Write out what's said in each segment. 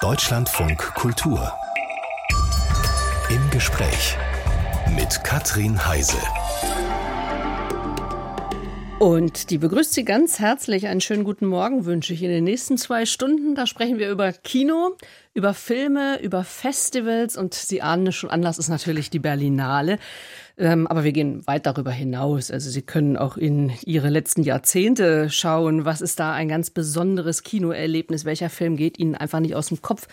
Deutschlandfunk Kultur. Im Gespräch mit Katrin Heise. Und die begrüßt Sie ganz herzlich. Einen schönen guten Morgen wünsche ich in den nächsten zwei Stunden. Da sprechen wir über Kino, über Filme, über Festivals und Sie ahnen es schon, Anlass ist natürlich die Berlinale. Ähm, aber wir gehen weit darüber hinaus. Also Sie können auch in Ihre letzten Jahrzehnte schauen, was ist da ein ganz besonderes Kinoerlebnis, welcher Film geht Ihnen einfach nicht aus dem Kopf.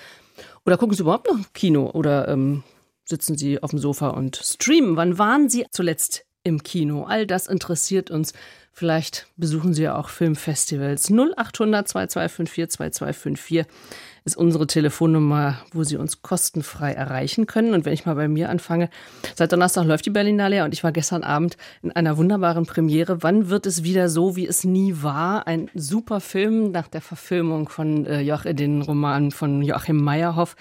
Oder gucken Sie überhaupt noch Kino oder ähm, sitzen Sie auf dem Sofa und streamen? Wann waren Sie zuletzt im Kino? All das interessiert uns. Vielleicht besuchen Sie ja auch Filmfestivals. 0800 2254 2254 ist unsere Telefonnummer, wo Sie uns kostenfrei erreichen können. Und wenn ich mal bei mir anfange, seit Donnerstag läuft die Berlinale und ich war gestern Abend in einer wunderbaren Premiere. Wann wird es wieder so, wie es nie war? Ein super Film nach der Verfilmung von äh, Joach, den Roman von Joachim Meyerhoff.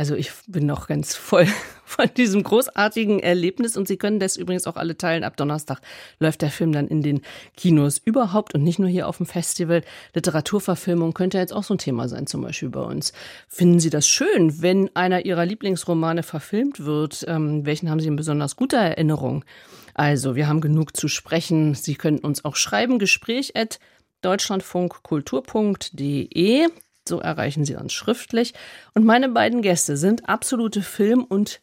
Also ich bin noch ganz voll von diesem großartigen Erlebnis und Sie können das übrigens auch alle teilen. Ab Donnerstag läuft der Film dann in den Kinos überhaupt und nicht nur hier auf dem Festival. Literaturverfilmung könnte jetzt auch so ein Thema sein, zum Beispiel bei uns. Finden Sie das schön, wenn einer Ihrer Lieblingsromane verfilmt wird? Ähm, welchen haben Sie in besonders guter Erinnerung? Also, wir haben genug zu sprechen. Sie können uns auch schreiben, gespräch at deutschlandfunkkultur.de. So erreichen Sie uns schriftlich. Und meine beiden Gäste sind absolute Film- und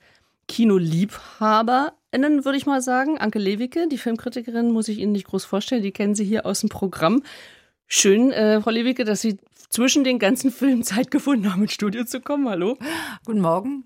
KinoliebhaberInnen, würde ich mal sagen. Anke Lewicke, die Filmkritikerin, muss ich Ihnen nicht groß vorstellen. Die kennen Sie hier aus dem Programm. Schön, äh, Frau Lewicke, dass Sie zwischen den ganzen Filmen Zeit gefunden haben, ins Studio zu kommen. Hallo. Guten Morgen.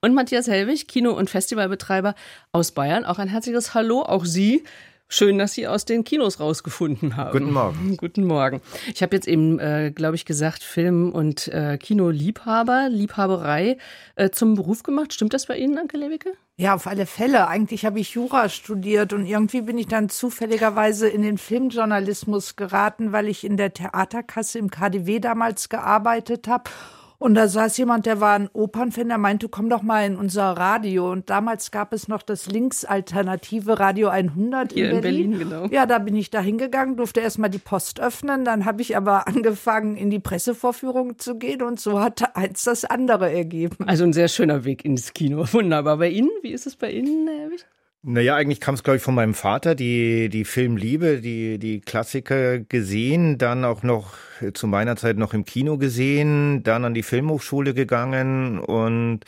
Und Matthias Hellwig, Kino- und Festivalbetreiber aus Bayern. Auch ein herzliches Hallo. Auch Sie Schön, dass Sie aus den Kinos rausgefunden haben. Guten Morgen. Guten Morgen. Ich habe jetzt eben, äh, glaube ich, gesagt, Film- und äh, Kinoliebhaber, Liebhaberei äh, zum Beruf gemacht. Stimmt das bei Ihnen, Anke Lewicke? Ja, auf alle Fälle. Eigentlich habe ich Jura studiert und irgendwie bin ich dann zufälligerweise in den Filmjournalismus geraten, weil ich in der Theaterkasse im KDW damals gearbeitet habe und da saß jemand, der war ein Opernfan, der meinte, komm doch mal in unser Radio. Und damals gab es noch das linksalternative Radio 100 Hier in Berlin. In Berlin genau. Ja, da bin ich da hingegangen, durfte erstmal die Post öffnen. Dann habe ich aber angefangen, in die Pressevorführung zu gehen. Und so hat eins das andere ergeben. Also ein sehr schöner Weg ins Kino. Wunderbar. Bei Ihnen? Wie ist es bei Ihnen, Herr Wicht? Naja, eigentlich kam es, glaube ich, von meinem Vater, die, die Filmliebe, die, die Klassiker gesehen, dann auch noch zu meiner Zeit noch im Kino gesehen, dann an die Filmhochschule gegangen und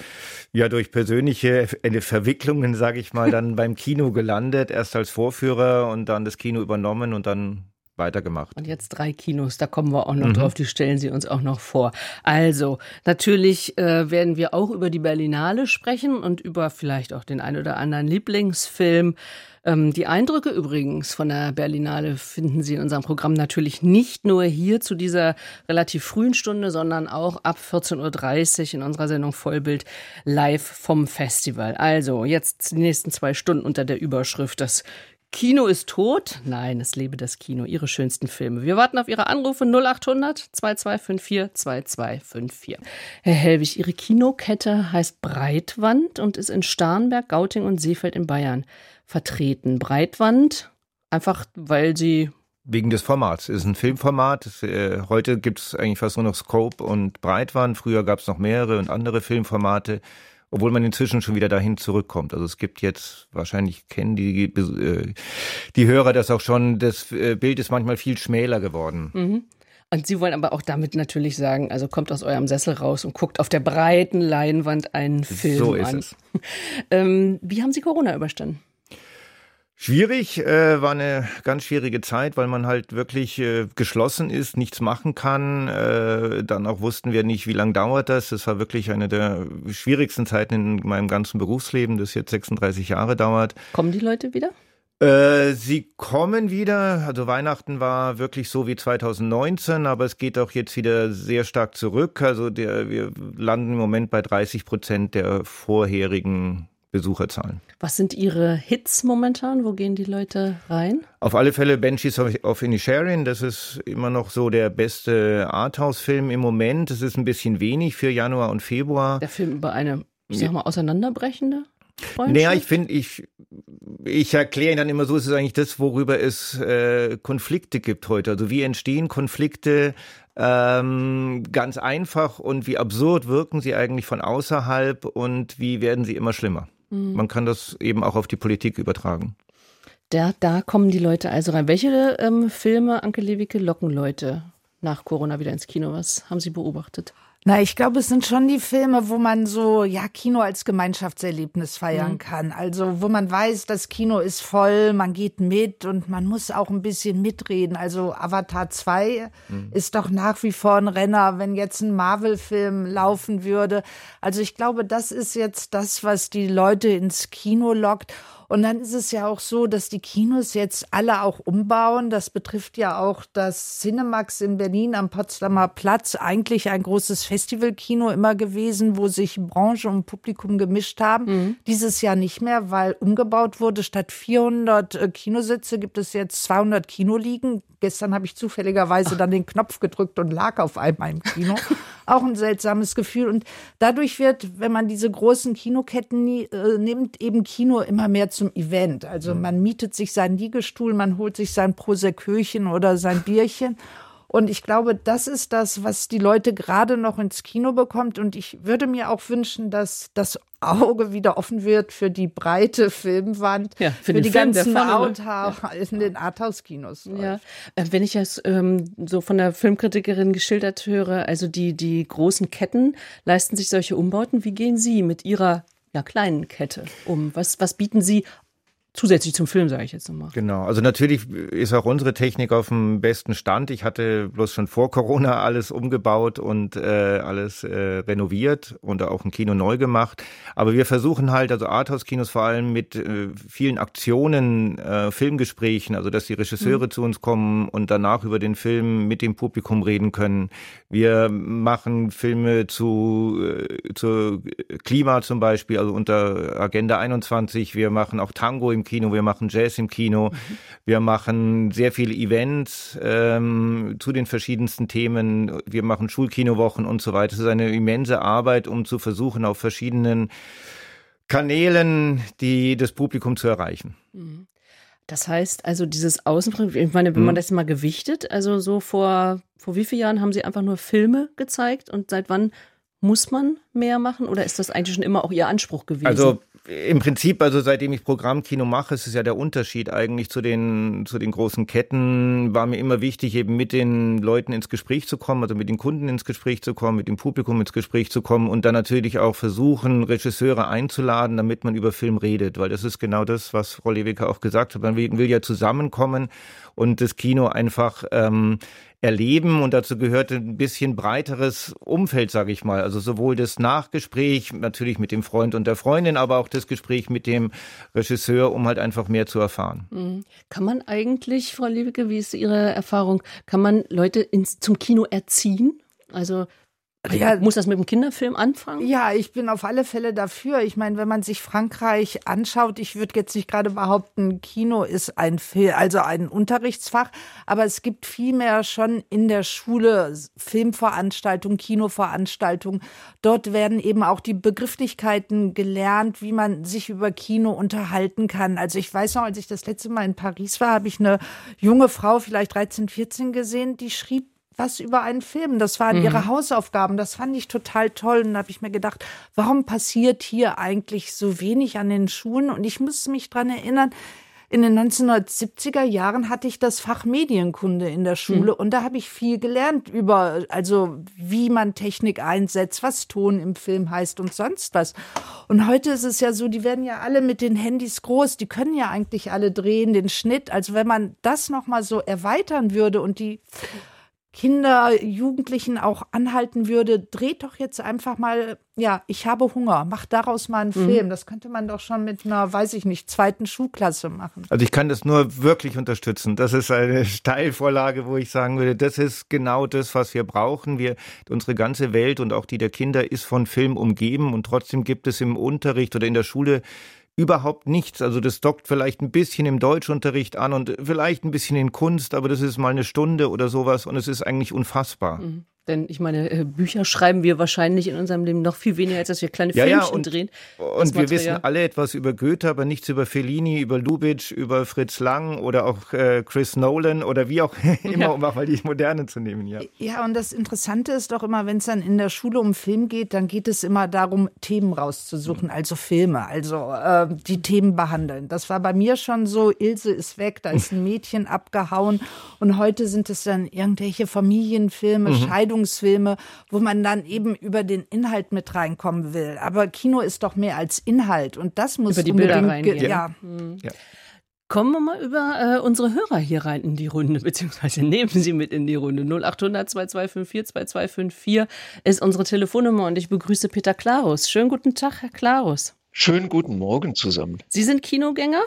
ja, durch persönliche Verwicklungen, sage ich mal, dann beim Kino gelandet, erst als Vorführer und dann das Kino übernommen und dann weitergemacht. Und jetzt drei Kinos, da kommen wir auch noch mhm. drauf, die stellen Sie uns auch noch vor. Also, natürlich äh, werden wir auch über die Berlinale sprechen und über vielleicht auch den ein oder anderen Lieblingsfilm. Ähm, die Eindrücke übrigens von der Berlinale finden Sie in unserem Programm natürlich nicht nur hier zu dieser relativ frühen Stunde, sondern auch ab 14.30 Uhr in unserer Sendung Vollbild live vom Festival. Also, jetzt die nächsten zwei Stunden unter der Überschrift das Kino ist tot? Nein, es lebe das Kino. Ihre schönsten Filme. Wir warten auf Ihre Anrufe 0800 2254 2254. Herr Helwig, Ihre Kinokette heißt Breitwand und ist in Starnberg, Gauting und Seefeld in Bayern vertreten. Breitwand, einfach weil Sie Wegen des Formats. Es ist ein Filmformat. Äh, heute gibt es eigentlich fast nur noch Scope und Breitwand. Früher gab es noch mehrere und andere Filmformate obwohl man inzwischen schon wieder dahin zurückkommt. Also es gibt jetzt, wahrscheinlich kennen die, äh, die Hörer das auch schon, das äh, Bild ist manchmal viel schmäler geworden. Mhm. Und Sie wollen aber auch damit natürlich sagen, also kommt aus eurem Sessel raus und guckt auf der breiten Leinwand einen Film so ist an. Es. ähm, wie haben Sie Corona überstanden? Schwierig, äh, war eine ganz schwierige Zeit, weil man halt wirklich äh, geschlossen ist, nichts machen kann. Äh, dann auch wussten wir nicht, wie lange dauert das. Das war wirklich eine der schwierigsten Zeiten in meinem ganzen Berufsleben, das jetzt 36 Jahre dauert. Kommen die Leute wieder? Äh, sie kommen wieder. Also Weihnachten war wirklich so wie 2019, aber es geht auch jetzt wieder sehr stark zurück. Also der, wir landen im Moment bei 30 Prozent der vorherigen Besucherzahlen. Was sind Ihre Hits momentan? Wo gehen die Leute rein? Auf alle Fälle Banshees of Inisherin. Das ist immer noch so der beste Arthouse-Film im Moment. Das ist ein bisschen wenig für Januar und Februar. Der Film über eine, ich sag mal, auseinanderbrechende naja, ich finde, ich ich erkläre dann immer so, es ist eigentlich das, worüber es äh, Konflikte gibt heute. Also wie entstehen Konflikte ähm, ganz einfach und wie absurd wirken sie eigentlich von außerhalb und wie werden sie immer schlimmer. Mhm. Man kann das eben auch auf die Politik übertragen. Da, da kommen die Leute also rein. Welche ähm, Filme, Anke Lewicke, locken Leute nach Corona wieder ins Kino? Was haben Sie beobachtet? Na, ich glaube, es sind schon die Filme, wo man so, ja, Kino als Gemeinschaftserlebnis feiern mhm. kann. Also, wo man weiß, das Kino ist voll, man geht mit und man muss auch ein bisschen mitreden. Also, Avatar 2 mhm. ist doch nach wie vor ein Renner, wenn jetzt ein Marvel-Film laufen würde. Also, ich glaube, das ist jetzt das, was die Leute ins Kino lockt. Und dann ist es ja auch so, dass die Kinos jetzt alle auch umbauen. Das betrifft ja auch das Cinemax in Berlin am Potsdamer Platz. Eigentlich ein großes Festivalkino immer gewesen, wo sich Branche und Publikum gemischt haben. Mhm. Dieses Jahr nicht mehr, weil umgebaut wurde. Statt 400 äh, Kinositze gibt es jetzt 200 Kinoliegen. Gestern habe ich zufälligerweise dann den Knopf gedrückt und lag auf einmal im Kino. Auch ein seltsames Gefühl. Und dadurch wird, wenn man diese großen Kinoketten äh, nimmt, eben Kino immer mehr zum Event. Also mhm. man mietet sich seinen Liegestuhl, man holt sich sein Proseköchen oder sein Bierchen. Und ich glaube, das ist das, was die Leute gerade noch ins Kino bekommt. Und ich würde mir auch wünschen, dass das Auge wieder offen wird für die breite Filmwand, ja, für, für die Film, ganzen Outhouse ja. in den Arthouse-Kinos. Ja. Äh, wenn ich es ähm, so von der Filmkritikerin geschildert höre, also die, die großen Ketten leisten sich solche Umbauten. Wie gehen Sie mit Ihrer ja, kleinen Kette um? Was, was bieten Sie Zusätzlich zum Film, sage ich jetzt nochmal. Genau, also natürlich ist auch unsere Technik auf dem besten Stand. Ich hatte bloß schon vor Corona alles umgebaut und äh, alles äh, renoviert und auch ein Kino neu gemacht. Aber wir versuchen halt, also Arthouse-Kinos vor allem mit äh, vielen Aktionen, äh, Filmgesprächen, also dass die Regisseure mhm. zu uns kommen und danach über den Film mit dem Publikum reden können. Wir machen Filme zu, äh, zu Klima zum Beispiel, also unter Agenda 21. Wir machen auch Tango im Kino, wir machen Jazz im Kino, wir machen sehr viele Events ähm, zu den verschiedensten Themen, wir machen Schulkinowochen und so weiter. Es ist eine immense Arbeit, um zu versuchen, auf verschiedenen Kanälen die, das Publikum zu erreichen. Mhm. Das heißt also, dieses Außenprinzip, ich meine, wenn man mhm. das mal gewichtet, also so vor, vor wie vielen Jahren haben Sie einfach nur Filme gezeigt und seit wann muss man mehr machen oder ist das eigentlich schon immer auch Ihr Anspruch gewesen? Also im Prinzip, also seitdem ich Programmkino mache, ist es ja der Unterschied eigentlich zu den, zu den großen Ketten, war mir immer wichtig, eben mit den Leuten ins Gespräch zu kommen, also mit den Kunden ins Gespräch zu kommen, mit dem Publikum ins Gespräch zu kommen und dann natürlich auch versuchen, Regisseure einzuladen, damit man über Film redet, weil das ist genau das, was Frau Lewicke auch gesagt hat. Man will, will ja zusammenkommen und das Kino einfach ähm, erleben und dazu gehört ein bisschen breiteres Umfeld, sage ich mal. Also sowohl das Nachgespräch natürlich mit dem Freund und der Freundin, aber auch das Gespräch mit dem Regisseur, um halt einfach mehr zu erfahren. Mhm. Kann man eigentlich, Frau Liebeke, wie ist Ihre Erfahrung, kann man Leute ins, zum Kino erziehen? Also ja, muss das mit dem Kinderfilm anfangen? Ja, ich bin auf alle Fälle dafür. Ich meine, wenn man sich Frankreich anschaut, ich würde jetzt nicht gerade behaupten, Kino ist ein Film, also ein Unterrichtsfach, aber es gibt vielmehr schon in der Schule Filmveranstaltungen, Kinoveranstaltungen. Dort werden eben auch die Begrifflichkeiten gelernt, wie man sich über Kino unterhalten kann. Also ich weiß noch, als ich das letzte Mal in Paris war, habe ich eine junge Frau, vielleicht 13, 14 gesehen, die schrieb was über einen Film. Das waren mhm. ihre Hausaufgaben. Das fand ich total toll. Und da habe ich mir gedacht, warum passiert hier eigentlich so wenig an den Schulen? Und ich muss mich dran erinnern, in den 1970er Jahren hatte ich das Fach Medienkunde in der Schule mhm. und da habe ich viel gelernt über, also wie man Technik einsetzt, was Ton im Film heißt und sonst was. Und heute ist es ja so, die werden ja alle mit den Handys groß, die können ja eigentlich alle drehen, den Schnitt. Also wenn man das nochmal so erweitern würde und die Kinder, Jugendlichen auch anhalten würde, dreht doch jetzt einfach mal, ja, ich habe Hunger, macht daraus mal einen mhm. Film. Das könnte man doch schon mit einer, weiß ich nicht, zweiten Schulklasse machen. Also ich kann das nur wirklich unterstützen. Das ist eine Steilvorlage, wo ich sagen würde, das ist genau das, was wir brauchen. Wir, unsere ganze Welt und auch die der Kinder ist von Film umgeben und trotzdem gibt es im Unterricht oder in der Schule überhaupt nichts. Also das dockt vielleicht ein bisschen im Deutschunterricht an und vielleicht ein bisschen in Kunst, aber das ist mal eine Stunde oder sowas und es ist eigentlich unfassbar. Mhm. Denn ich meine, äh, Bücher schreiben wir wahrscheinlich in unserem Leben noch viel weniger, als dass wir kleine ja, Filmchen ja, und, drehen. Und wir wissen alle etwas über Goethe, aber nichts über Fellini, über Lubitsch, über Fritz Lang oder auch äh, Chris Nolan oder wie auch immer, ja. um auch mal die Moderne zu nehmen. Ja. ja, und das Interessante ist doch immer, wenn es dann in der Schule um Film geht, dann geht es immer darum, Themen rauszusuchen, also Filme, also äh, die Themen behandeln. Das war bei mir schon so, Ilse ist weg, da ist ein Mädchen abgehauen und heute sind es dann irgendwelche Familienfilme, mhm. Scheidungsfilme, wo man dann eben über den Inhalt mit reinkommen will. Aber Kino ist doch mehr als Inhalt und das muss über die Bilder reingehen. Ja. Mhm. ja. Kommen wir mal über äh, unsere Hörer hier rein in die Runde, beziehungsweise nehmen Sie mit in die Runde. 0800 2254 2254 ist unsere Telefonnummer und ich begrüße Peter Klarus. Schönen guten Tag, Herr Klarus. Schönen guten Morgen zusammen. Sie sind Kinogänger?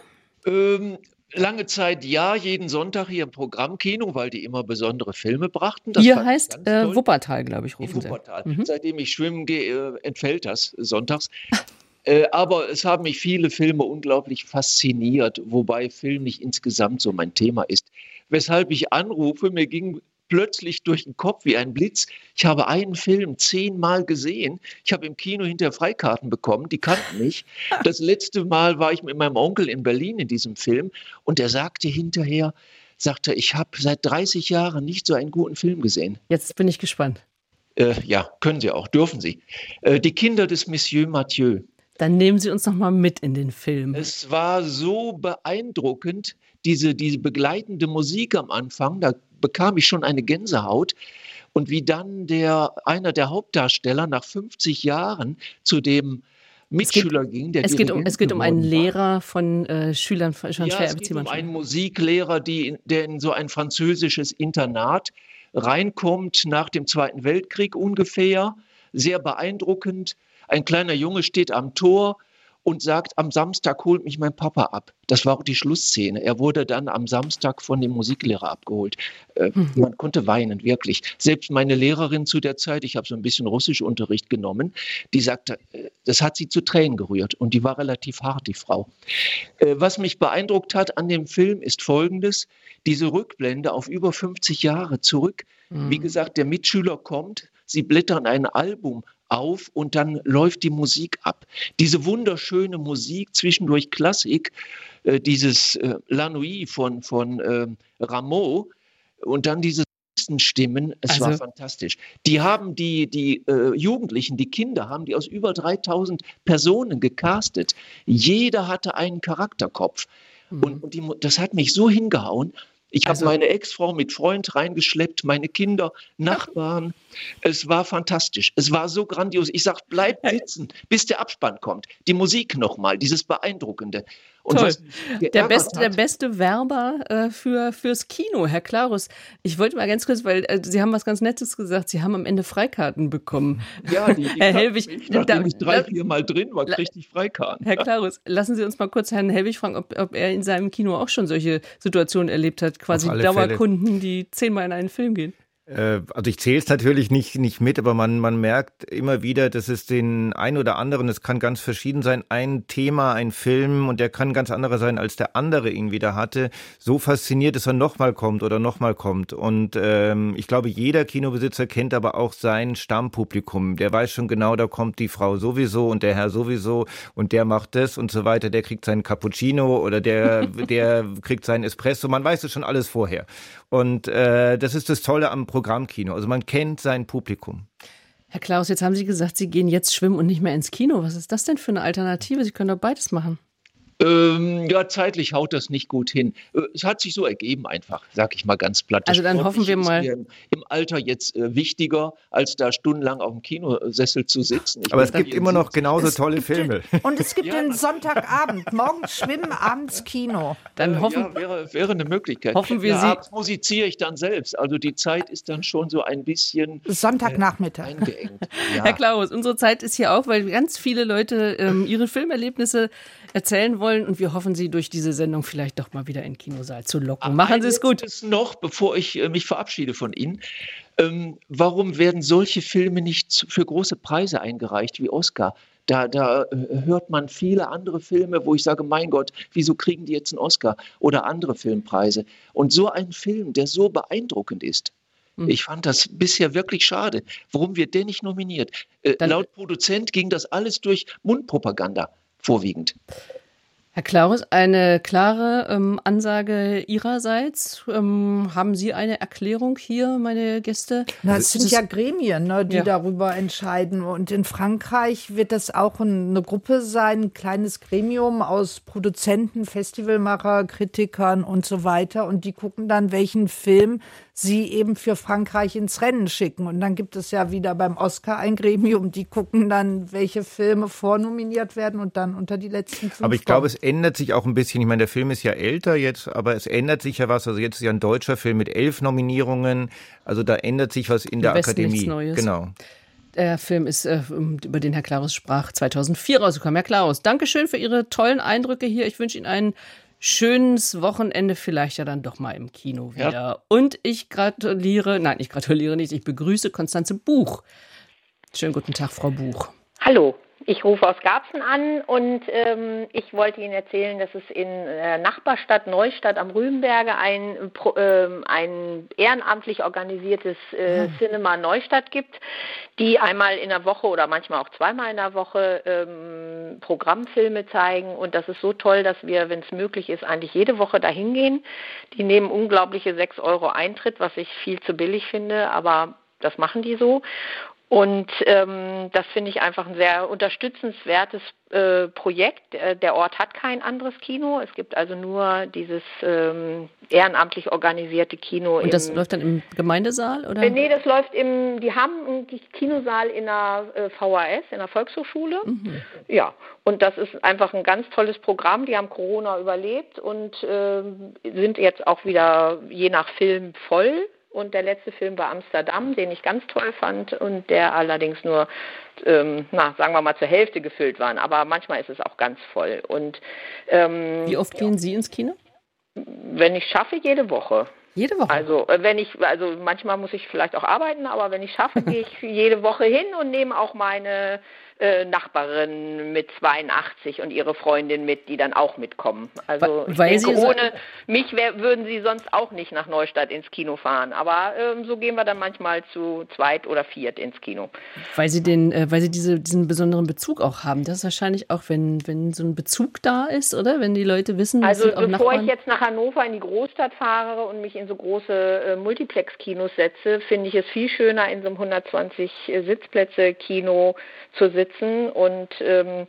Ähm, lange Zeit ja, jeden Sonntag hier im Programmkino, weil die immer besondere Filme brachten. Das hier heißt äh, Wuppertal, glaube ich, rufen In Wuppertal. Mhm. Seitdem ich schwimmen gehe, äh, entfällt das sonntags. äh, aber es haben mich viele Filme unglaublich fasziniert, wobei Film nicht insgesamt so mein Thema ist. Weshalb ich anrufe, mir ging plötzlich durch den Kopf wie ein Blitz. Ich habe einen Film zehnmal gesehen. Ich habe im Kino hinter Freikarten bekommen, die kannten mich. Das letzte Mal war ich mit meinem Onkel in Berlin in diesem Film und er sagte hinterher, sagte, ich habe seit 30 Jahren nicht so einen guten Film gesehen. Jetzt bin ich gespannt. Äh, ja, können Sie auch, dürfen Sie. Äh, die Kinder des Monsieur Mathieu. Dann nehmen Sie uns noch mal mit in den Film. Es war so beeindruckend, diese, diese begleitende Musik am Anfang. Da bekam ich schon eine Gänsehaut. Und wie dann der, einer der Hauptdarsteller nach 50 Jahren zu dem Mitschüler es geht, ging. Der es, geht um, es geht um einen Lehrer von äh, Schülern von ja, es geht um einen Musiklehrer, die, der in so ein französisches Internat reinkommt nach dem Zweiten Weltkrieg ungefähr. Sehr beeindruckend. Ein kleiner Junge steht am Tor, und sagt, am Samstag holt mich mein Papa ab. Das war auch die Schlussszene. Er wurde dann am Samstag von dem Musiklehrer abgeholt. Äh, mhm. Man konnte weinen, wirklich. Selbst meine Lehrerin zu der Zeit, ich habe so ein bisschen Russischunterricht genommen, die sagte, äh, das hat sie zu Tränen gerührt. Und die war relativ hart, die Frau. Äh, was mich beeindruckt hat an dem Film ist Folgendes. Diese Rückblende auf über 50 Jahre zurück. Mhm. Wie gesagt, der Mitschüler kommt, sie blättern ein Album auf und dann läuft die Musik ab. Diese wunderschöne Musik, zwischendurch Klassik, äh, dieses äh, La Nuit von, von äh, Rameau und dann diese Stimmen, es also. war fantastisch. Die haben die, die äh, Jugendlichen, die Kinder, haben die aus über 3000 Personen gecastet. Jeder hatte einen Charakterkopf. Mhm. Und, und die, das hat mich so hingehauen. Ich also, habe meine Ex-Frau mit Freund reingeschleppt, meine Kinder, Nachbarn. Es war fantastisch. Es war so grandios. Ich sage, bleib sitzen, bis der Abspann kommt. Die Musik nochmal, dieses Beeindruckende. Und Toll. Der beste, der beste Werber äh, für, fürs Kino, Herr Klarus. Ich wollte mal ganz kurz, weil äh, Sie haben was ganz Nettes gesagt. Sie haben am Ende Freikarten bekommen. Ja, die, die Herr Helwig, mich, nachdem da, ich drei, vier Mal drin war, kriegte ich Freikarten. Herr Klarus, lassen Sie uns mal kurz Herrn Helwig fragen, ob, ob er in seinem Kino auch schon solche Situationen erlebt hat. Quasi Dauerkunden, Fälle. die zehnmal in einen Film gehen. Äh, also ich zähle es natürlich nicht, nicht mit, aber man, man merkt immer wieder, dass es den ein oder anderen, es kann ganz verschieden sein, ein Thema, ein Film und der kann ganz anderer sein, als der andere ihn wieder hatte, so fasziniert, dass er nochmal kommt oder nochmal kommt. Und ähm, ich glaube, jeder Kinobesitzer kennt aber auch sein Stammpublikum. Der weiß schon genau, da kommt die Frau sowieso und der Herr sowieso und der macht das und so weiter, der kriegt seinen Cappuccino oder der, der kriegt seinen Espresso. Man weiß es schon alles vorher. Und äh, das ist das Tolle am Programmkino. Also man kennt sein Publikum. Herr Klaus, jetzt haben Sie gesagt, Sie gehen jetzt schwimmen und nicht mehr ins Kino. Was ist das denn für eine Alternative? Sie können doch beides machen. Ähm, ja, zeitlich haut das nicht gut hin. Äh, es hat sich so ergeben einfach, sag ich mal ganz platt. Also dann hoffen wir mal. Im, Alter jetzt äh, wichtiger, als da stundenlang auf dem Kinosessel zu sitzen. Ich Aber es gibt immer noch genauso tolle Filme. Den, und es gibt ja, den Sonntagabend, morgens schwimmen, abends Kino. Dann hoffen, ja, wäre, wäre eine Möglichkeit. Hoffen wir ja, Sie. Abends musiziere ich dann selbst. Also die Zeit ist dann schon so ein bisschen Sonntagnachmittag. Äh, eingeengt. Ja. Herr Klaus, unsere Zeit ist hier auch, weil ganz viele Leute ähm, ihre Filmerlebnisse erzählen wollen und wir hoffen, Sie durch diese Sendung vielleicht doch mal wieder in den Kinosaal zu locken. Machen Sie es gut. noch, bevor ich äh, mich verabschiede von Ihnen. Ähm, warum werden solche Filme nicht für große Preise eingereicht wie Oscar? Da, da, äh, hört man viele andere Filme, wo ich sage, mein Gott, wieso kriegen die jetzt einen Oscar oder andere Filmpreise? Und so ein Film, der so beeindruckend ist, Hm. Ich fand das bisher wirklich schade. Warum wird der nicht nominiert? Äh, laut Produzent ging das alles durch Mundpropaganda vorwiegend. Herr Klaus, eine klare ähm, Ansage Ihrerseits. Ähm, haben Sie eine Erklärung hier, meine Gäste? Na, es sind ja Gremien, ne, die ja. darüber entscheiden. Und in Frankreich wird das auch eine Gruppe sein, ein kleines Gremium aus Produzenten, Festivalmacher, Kritikern und so weiter. Und die gucken dann, welchen Film sie eben für Frankreich ins Rennen schicken. Und dann gibt es ja wieder beim Oscar ein Gremium, die gucken dann, welche Filme vornominiert werden und dann unter die letzten fünf. Aber ich glaube, es ändert sich auch ein bisschen. Ich meine, der Film ist ja älter jetzt, aber es ändert sich ja was. Also jetzt ist ja ein deutscher Film mit elf Nominierungen. Also da ändert sich was in der Akademie. Nichts Neues. Genau. Der Film ist, äh, über den Herr Klarus sprach, 2004 rausgekommen. Herr Klarus, Dankeschön für Ihre tollen Eindrücke hier. Ich wünsche Ihnen einen schönes Wochenende vielleicht ja dann doch mal im Kino wieder. Ja. Und ich gratuliere, nein, ich gratuliere nicht, ich begrüße Konstanze Buch. Schönen guten Tag, Frau Buch. Hallo. Ich rufe aus Garbsen an und ähm, ich wollte Ihnen erzählen, dass es in der Nachbarstadt Neustadt am Rübenberge ein, äh, ein ehrenamtlich organisiertes äh, hm. Cinema Neustadt gibt, die einmal in der Woche oder manchmal auch zweimal in der Woche ähm, Programmfilme zeigen. Und das ist so toll, dass wir, wenn es möglich ist, eigentlich jede Woche dahin gehen. Die nehmen unglaubliche 6 Euro Eintritt, was ich viel zu billig finde, aber das machen die so. Und ähm, das finde ich einfach ein sehr unterstützenswertes äh, Projekt. Äh, der Ort hat kein anderes Kino. Es gibt also nur dieses ähm, ehrenamtlich organisierte Kino. Und das läuft dann im Gemeindesaal? Oder? Äh, nee, das läuft im, die haben einen Kinosaal in der äh, VHS, in der Volkshochschule. Mhm. Ja, und das ist einfach ein ganz tolles Programm. Die haben Corona überlebt und äh, sind jetzt auch wieder je nach Film voll und der letzte Film war Amsterdam, den ich ganz toll fand und der allerdings nur, ähm, na, sagen wir mal, zur Hälfte gefüllt war. Aber manchmal ist es auch ganz voll. Und ähm, Wie oft gehen Sie ins Kino? Wenn ich schaffe, jede Woche. Jede Woche? Also äh, wenn ich, also manchmal muss ich vielleicht auch arbeiten, aber wenn ich schaffe, gehe ich jede Woche hin und nehme auch meine äh, Nachbarin mit 82 und ihre Freundin mit, die dann auch mitkommen. Also Weil denke, ohne mich wär, würden sie sonst auch nicht nach Neustadt ins Kino fahren. Aber ähm, so gehen wir dann manchmal zu zweit oder viert ins Kino. Weil sie den, äh, weil sie diese, diesen besonderen Bezug auch haben. Das ist wahrscheinlich auch, wenn, wenn so ein Bezug da ist, oder? Wenn die Leute wissen, Also bevor Nachbarn. ich jetzt nach Hannover in die Großstadt fahre und mich in so große äh, Multiplex-Kinos setze, finde ich es viel schöner, in so einem 120 Sitzplätze-Kino zu sitzen und ähm,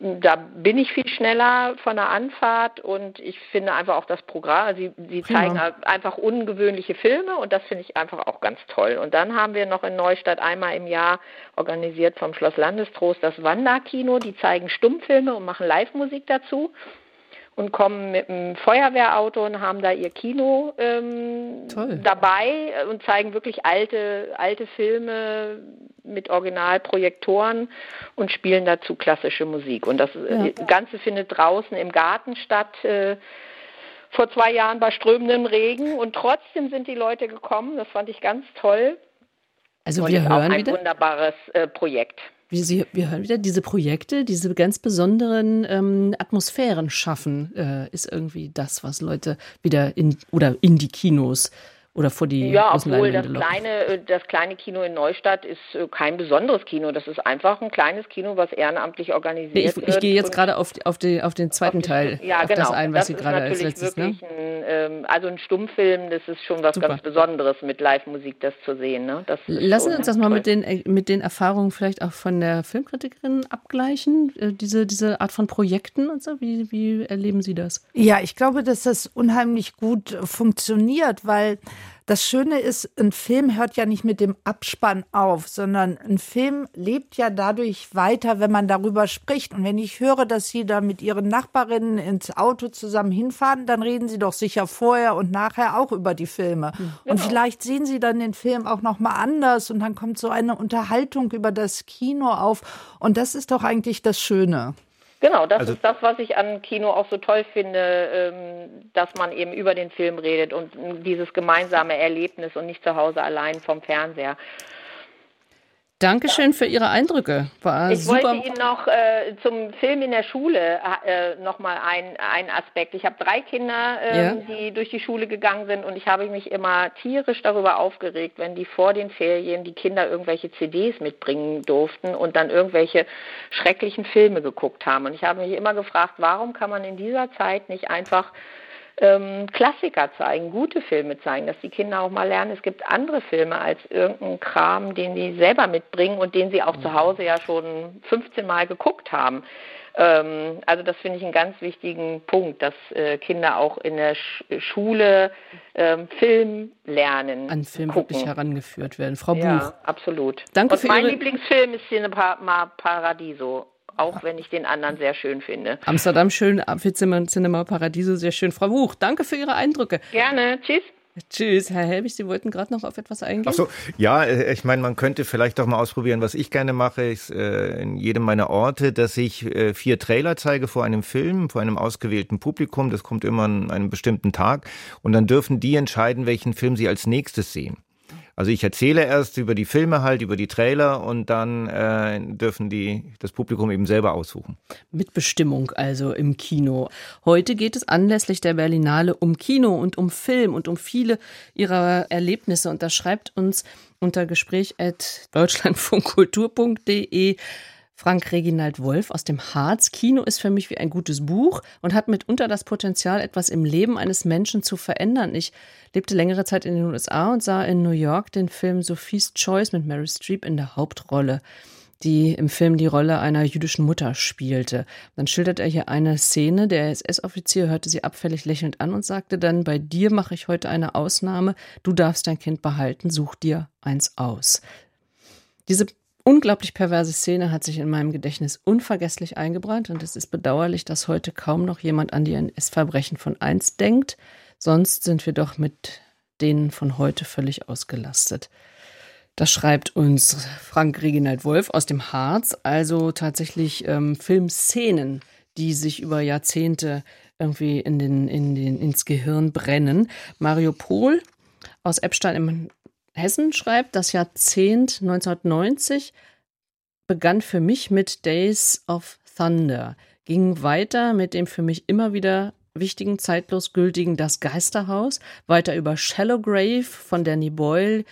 da bin ich viel schneller von der Anfahrt und ich finde einfach auch das Programm, also sie, sie zeigen ja. einfach ungewöhnliche Filme und das finde ich einfach auch ganz toll. Und dann haben wir noch in Neustadt einmal im Jahr organisiert vom Schloss Landestrost das Wanderkino, die zeigen Stummfilme und machen Live-Musik dazu und kommen mit einem Feuerwehrauto und haben da ihr Kino ähm, dabei und zeigen wirklich alte, alte Filme mit Originalprojektoren und spielen dazu klassische Musik. Und das ja. Ganze findet draußen im Garten statt. Äh, vor zwei Jahren bei strömendem Regen und trotzdem sind die Leute gekommen. Das fand ich ganz toll. Also wir hören ein wieder wunderbares äh, Projekt. Wir, wir hören wieder diese Projekte, diese ganz besonderen ähm, Atmosphären schaffen, äh, ist irgendwie das, was Leute wieder in oder in die Kinos oder vor die Ja, obwohl das kleine, äh, das kleine Kino in Neustadt ist äh, kein besonderes Kino. Das ist einfach ein kleines Kino, was ehrenamtlich organisiert nee, ich, wird. Ich gehe jetzt gerade auf, auf, die, auf den zweiten die, Teil. Ja, auf genau. Das ein, was das Sie gerade als letztes, ne? Ein, ähm, also ein Stummfilm, das ist schon was Super. ganz Besonderes, mit Live-Musik das zu sehen. Ne? Das Lassen Sie uns das mal mit den, äh, mit den Erfahrungen vielleicht auch von der Filmkritikerin abgleichen, diese, diese Art von Projekten und so. Wie, wie erleben Sie das? Ja, ich glaube, dass das unheimlich gut funktioniert, weil das Schöne ist, ein Film hört ja nicht mit dem Abspann auf, sondern ein Film lebt ja dadurch weiter, wenn man darüber spricht. Und wenn ich höre, dass Sie da mit Ihren Nachbarinnen ins Auto zusammen hinfahren, dann reden Sie doch sicher vorher und nachher auch über die Filme. Genau. Und vielleicht sehen Sie dann den Film auch noch mal anders und dann kommt so eine Unterhaltung über das Kino auf. Und das ist doch eigentlich das Schöne. Genau, das also, ist das, was ich an Kino auch so toll finde, ähm, dass man eben über den Film redet und dieses gemeinsame Erlebnis und nicht zu Hause allein vom Fernseher. Dankeschön für Ihre Eindrücke. War ich super. wollte Ihnen noch äh, zum Film in der Schule äh, noch mal einen Aspekt. Ich habe drei Kinder, äh, ja. die durch die Schule gegangen sind und ich habe mich immer tierisch darüber aufgeregt, wenn die vor den Ferien die Kinder irgendwelche CDs mitbringen durften und dann irgendwelche schrecklichen Filme geguckt haben. Und ich habe mich immer gefragt, warum kann man in dieser Zeit nicht einfach ähm, Klassiker zeigen, gute Filme zeigen, dass die Kinder auch mal lernen, es gibt andere Filme als irgendeinen Kram, den die selber mitbringen und den sie auch zu Hause ja schon 15 Mal geguckt haben. Ähm, also das finde ich einen ganz wichtigen Punkt, dass äh, Kinder auch in der Sch Schule ähm, Film lernen. An Film gucken. wirklich herangeführt werden. Frau Buch. Ja, absolut. Danke und für mein Ihre... Lieblingsfilm ist Cinema Paradiso auch wenn ich den anderen sehr schön finde. Amsterdam schön, Apfelzimmer, Cinema Paradiso sehr schön. Frau Wuch, danke für Ihre Eindrücke. Gerne, tschüss. Tschüss, Herr Helbig, Sie wollten gerade noch auf etwas eingehen? Ach so, ja, äh, ich meine, man könnte vielleicht doch mal ausprobieren, was ich gerne mache, ist äh, in jedem meiner Orte, dass ich äh, vier Trailer zeige vor einem Film, vor einem ausgewählten Publikum. Das kommt immer an einem bestimmten Tag. Und dann dürfen die entscheiden, welchen Film sie als nächstes sehen. Also ich erzähle erst über die Filme halt, über die Trailer und dann äh, dürfen die das Publikum eben selber aussuchen. Mit Bestimmung also im Kino. Heute geht es anlässlich der Berlinale um Kino und um Film und um viele ihrer Erlebnisse und das schreibt uns unter Gespräch at deutschlandfunkkultur.de Frank Reginald Wolf aus dem Harz. Kino ist für mich wie ein gutes Buch und hat mitunter das Potenzial, etwas im Leben eines Menschen zu verändern. Ich lebte längere Zeit in den USA und sah in New York den Film Sophie's Choice mit Mary Streep in der Hauptrolle die im Film die Rolle einer jüdischen Mutter spielte. Dann schildert er hier eine Szene. Der SS-Offizier hörte sie abfällig lächelnd an und sagte dann, bei dir mache ich heute eine Ausnahme. Du darfst dein Kind behalten, such dir eins aus. Diese unglaublich perverse Szene hat sich in meinem Gedächtnis unvergesslich eingebrannt und es ist bedauerlich, dass heute kaum noch jemand an die NS-Verbrechen von einst denkt. Sonst sind wir doch mit denen von heute völlig ausgelastet. Das schreibt uns Frank Reginald Wolf aus dem Harz, also tatsächlich ähm, Filmszenen, die sich über Jahrzehnte irgendwie in den, in den, ins Gehirn brennen. Mario Pohl aus Eppstein im Hessen schreibt, das Jahrzehnt 1990 begann für mich mit Days of Thunder, ging weiter mit dem für mich immer wieder wichtigen, zeitlos gültigen Das Geisterhaus, weiter über Shallow Grave von Danny Boyle,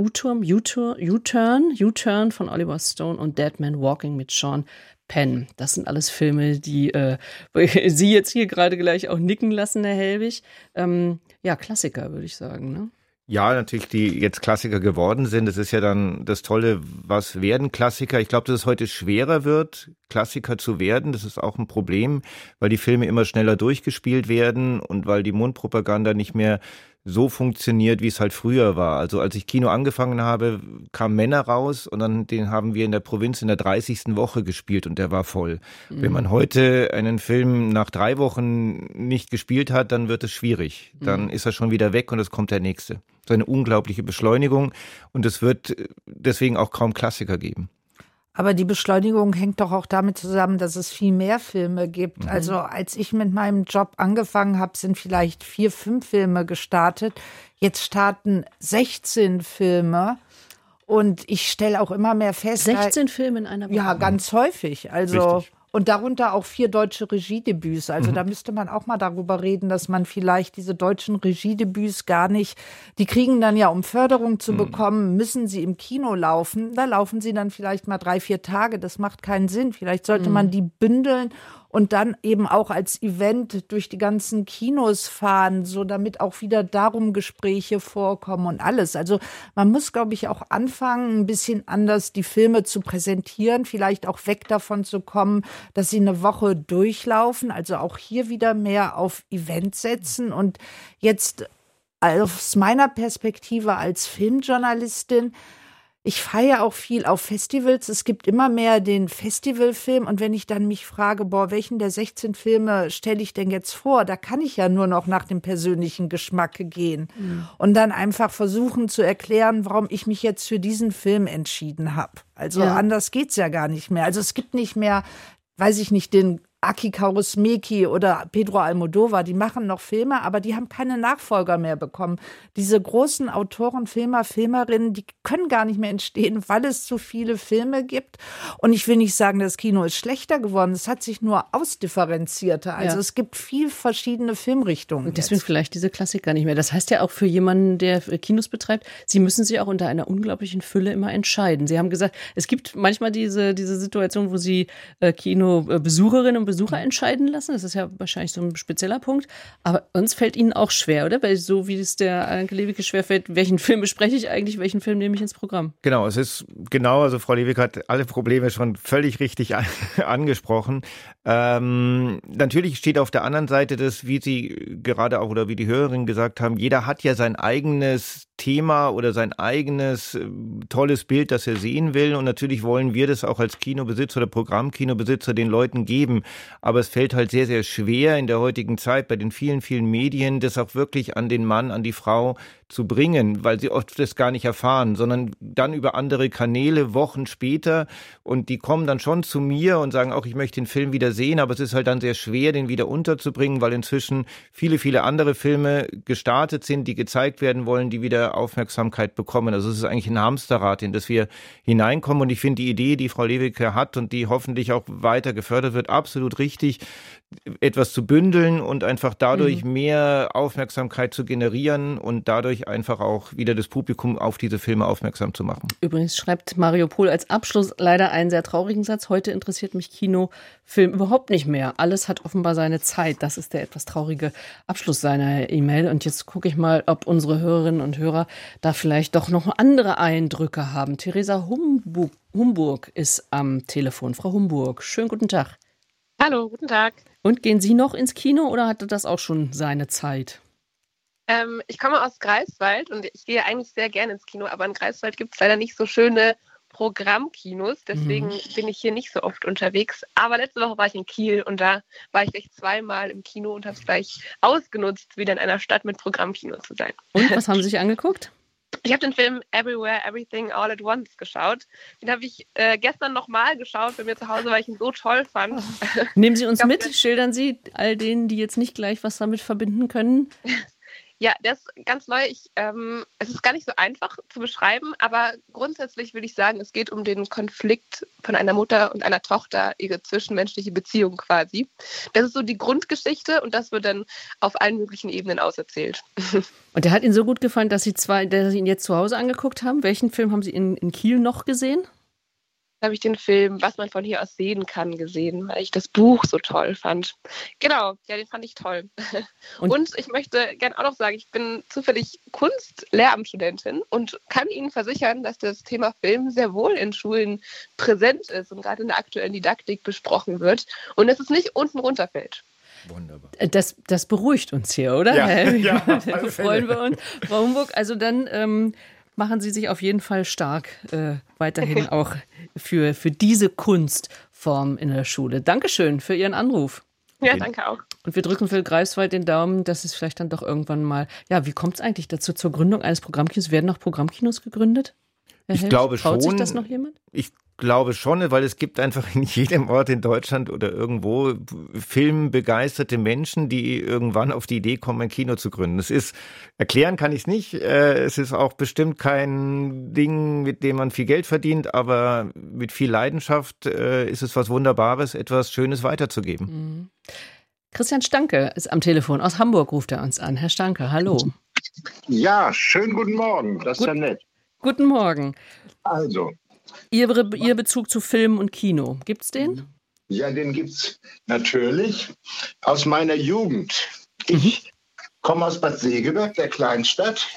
U-Turn, U-Turn, U-Turn von Oliver Stone und Dead Man Walking mit Sean Penn. Das sind alles Filme, die äh, Sie jetzt hier gerade gleich auch nicken lassen, Herr Helwig. Ähm, ja, Klassiker, würde ich sagen. Ne? Ja, natürlich, die jetzt Klassiker geworden sind. Das ist ja dann das Tolle, was werden Klassiker? Ich glaube, dass es heute schwerer wird, Klassiker zu werden. Das ist auch ein Problem, weil die Filme immer schneller durchgespielt werden und weil die Mundpropaganda nicht mehr so funktioniert, wie es halt früher war. Also als ich Kino angefangen habe, kamen Männer raus und dann den haben wir in der Provinz in der 30. Woche gespielt und der war voll. Mhm. Wenn man heute einen Film nach drei Wochen nicht gespielt hat, dann wird es schwierig. Dann mhm. ist er schon wieder weg und es kommt der nächste. So eine unglaubliche Beschleunigung und es wird deswegen auch kaum Klassiker geben. Aber die Beschleunigung hängt doch auch damit zusammen, dass es viel mehr Filme gibt. Mhm. Also als ich mit meinem Job angefangen habe, sind vielleicht vier, fünf Filme gestartet. Jetzt starten 16 Filme. Und ich stelle auch immer mehr fest. 16 Filme in einer Woche? Ja, ganz häufig. Also Richtig. Und darunter auch vier deutsche Regiedebüts. Also mhm. da müsste man auch mal darüber reden, dass man vielleicht diese deutschen Regiedebüts gar nicht, die kriegen dann ja, um Förderung zu mhm. bekommen, müssen sie im Kino laufen. Da laufen sie dann vielleicht mal drei, vier Tage. Das macht keinen Sinn. Vielleicht sollte mhm. man die bündeln und dann eben auch als Event durch die ganzen Kinos fahren, so damit auch wieder darum Gespräche vorkommen und alles. Also man muss, glaube ich, auch anfangen, ein bisschen anders die Filme zu präsentieren, vielleicht auch weg davon zu kommen, dass sie eine Woche durchlaufen, also auch hier wieder mehr auf Event setzen und jetzt aus meiner Perspektive als Filmjournalistin ich feiere auch viel auf Festivals. Es gibt immer mehr den Festivalfilm. Und wenn ich dann mich frage, boah, welchen der 16 Filme stelle ich denn jetzt vor? Da kann ich ja nur noch nach dem persönlichen Geschmack gehen. Mhm. Und dann einfach versuchen zu erklären, warum ich mich jetzt für diesen Film entschieden habe. Also ja. anders geht's ja gar nicht mehr. Also es gibt nicht mehr weiß ich nicht, den Aki Kaurismäki oder Pedro Almodovar, die machen noch Filme, aber die haben keine Nachfolger mehr bekommen. Diese großen Autoren, Filmer, Filmerinnen, die können gar nicht mehr entstehen, weil es zu viele Filme gibt. Und ich will nicht sagen, das Kino ist schlechter geworden. Es hat sich nur ausdifferenzierter. Also ja. es gibt viel verschiedene Filmrichtungen. Und deswegen jetzt. vielleicht diese Klassiker nicht mehr. Das heißt ja auch für jemanden, der Kinos betreibt, Sie müssen sich auch unter einer unglaublichen Fülle immer entscheiden. Sie haben gesagt, es gibt manchmal diese, diese Situation, wo Sie äh, Kinobesucherinnen und Besucher entscheiden lassen. Das ist ja wahrscheinlich so ein spezieller Punkt. Aber uns fällt Ihnen auch schwer, oder? Weil so wie es der Anke Lewicke schwerfällt, welchen Film bespreche ich eigentlich, welchen Film nehme ich ins Programm? Genau, es ist genau, also Frau Lewicke hat alle Probleme schon völlig richtig angesprochen. Ähm, natürlich steht auf der anderen Seite das, wie Sie gerade auch oder wie die Hörerinnen gesagt haben, jeder hat ja sein eigenes Thema oder sein eigenes äh, tolles Bild, das er sehen will. Und natürlich wollen wir das auch als Kinobesitzer oder Programmkinobesitzer den Leuten geben. Aber es fällt halt sehr, sehr schwer in der heutigen Zeit bei den vielen, vielen Medien, das auch wirklich an den Mann, an die Frau zu bringen, weil sie oft das gar nicht erfahren, sondern dann über andere Kanäle Wochen später und die kommen dann schon zu mir und sagen auch, ich möchte den Film wieder sehen, aber es ist halt dann sehr schwer, den wieder unterzubringen, weil inzwischen viele, viele andere Filme gestartet sind, die gezeigt werden wollen, die wieder Aufmerksamkeit bekommen. Also es ist eigentlich ein Hamsterrad, in das wir hineinkommen und ich finde die Idee, die Frau Lewicke hat und die hoffentlich auch weiter gefördert wird, absolut richtig, etwas zu bündeln und einfach dadurch mhm. mehr Aufmerksamkeit zu generieren und dadurch einfach auch wieder das Publikum auf diese Filme aufmerksam zu machen. Übrigens schreibt Mario Pohl als Abschluss leider einen sehr traurigen Satz. Heute interessiert mich Kino, Film überhaupt nicht mehr. Alles hat offenbar seine Zeit. Das ist der etwas traurige Abschluss seiner E-Mail. Und jetzt gucke ich mal, ob unsere Hörerinnen und Hörer da vielleicht doch noch andere Eindrücke haben. Theresa Humburg, Humburg ist am Telefon. Frau Humburg, schönen guten Tag. Hallo, guten Tag. Und gehen Sie noch ins Kino oder hatte das auch schon seine Zeit? Ähm, ich komme aus Greifswald und ich gehe eigentlich sehr gerne ins Kino, aber in Greifswald gibt es leider nicht so schöne Programmkinos. Deswegen mhm. bin ich hier nicht so oft unterwegs. Aber letzte Woche war ich in Kiel und da war ich gleich zweimal im Kino und habe es gleich ausgenutzt, wieder in einer Stadt mit Programmkino zu sein. Und was haben Sie sich angeguckt? Ich habe den Film Everywhere, Everything, All at Once geschaut. Den habe ich äh, gestern nochmal geschaut bei mir zu Hause, weil ich ihn so toll fand. Nehmen Sie uns glaub, mit, schildern Sie all denen, die jetzt nicht gleich was damit verbinden können. Ja, der ist ganz neu. Ich, ähm, es ist gar nicht so einfach zu beschreiben, aber grundsätzlich würde ich sagen, es geht um den Konflikt von einer Mutter und einer Tochter, ihre zwischenmenschliche Beziehung quasi. Das ist so die Grundgeschichte und das wird dann auf allen möglichen Ebenen auserzählt. Und der hat Ihnen so gut gefallen, dass Sie, zwei, dass Sie ihn jetzt zu Hause angeguckt haben. Welchen Film haben Sie in, in Kiel noch gesehen? Habe ich den Film Was man von hier aus sehen kann gesehen, weil ich das Buch so toll fand. Genau, ja, den fand ich toll. Und, und ich möchte gerne auch noch sagen, ich bin zufällig Kunstlehramtsstudentin und kann Ihnen versichern, dass das Thema Film sehr wohl in Schulen präsent ist und gerade in der aktuellen Didaktik besprochen wird und dass es nicht unten runterfällt. Wunderbar. Äh, das, das beruhigt uns hier, oder? Ja, ja freuen wir uns. Frau Humburg, also dann ähm, machen Sie sich auf jeden Fall stark äh, weiterhin auch für, für diese Kunstform in der Schule. Dankeschön für Ihren Anruf. Ja, danke auch. Und wir drücken für Greifswald den Daumen, dass es vielleicht dann doch irgendwann mal, ja, wie kommt es eigentlich dazu zur Gründung eines Programmkinos? Werden noch Programmkinos gegründet? Herr ich glaube Traut schon. sich das noch jemand? Ich glaube schon, weil es gibt einfach in jedem Ort in Deutschland oder irgendwo filmbegeisterte Menschen, die irgendwann auf die Idee kommen, ein Kino zu gründen. Es ist, erklären kann ich es nicht. Äh, es ist auch bestimmt kein Ding, mit dem man viel Geld verdient, aber mit viel Leidenschaft äh, ist es was Wunderbares, etwas Schönes weiterzugeben. Mhm. Christian Stanke ist am Telefon. Aus Hamburg ruft er uns an. Herr Stanke, hallo. Ja, schönen guten Morgen. Das ist Gut, ja nett. Guten Morgen. Also, Ihre, Ihr Bezug zu Film und Kino, gibt es den? Ja, den gibt es natürlich aus meiner Jugend. Ich mhm. komme aus Bad Segeberg, der Kleinstadt.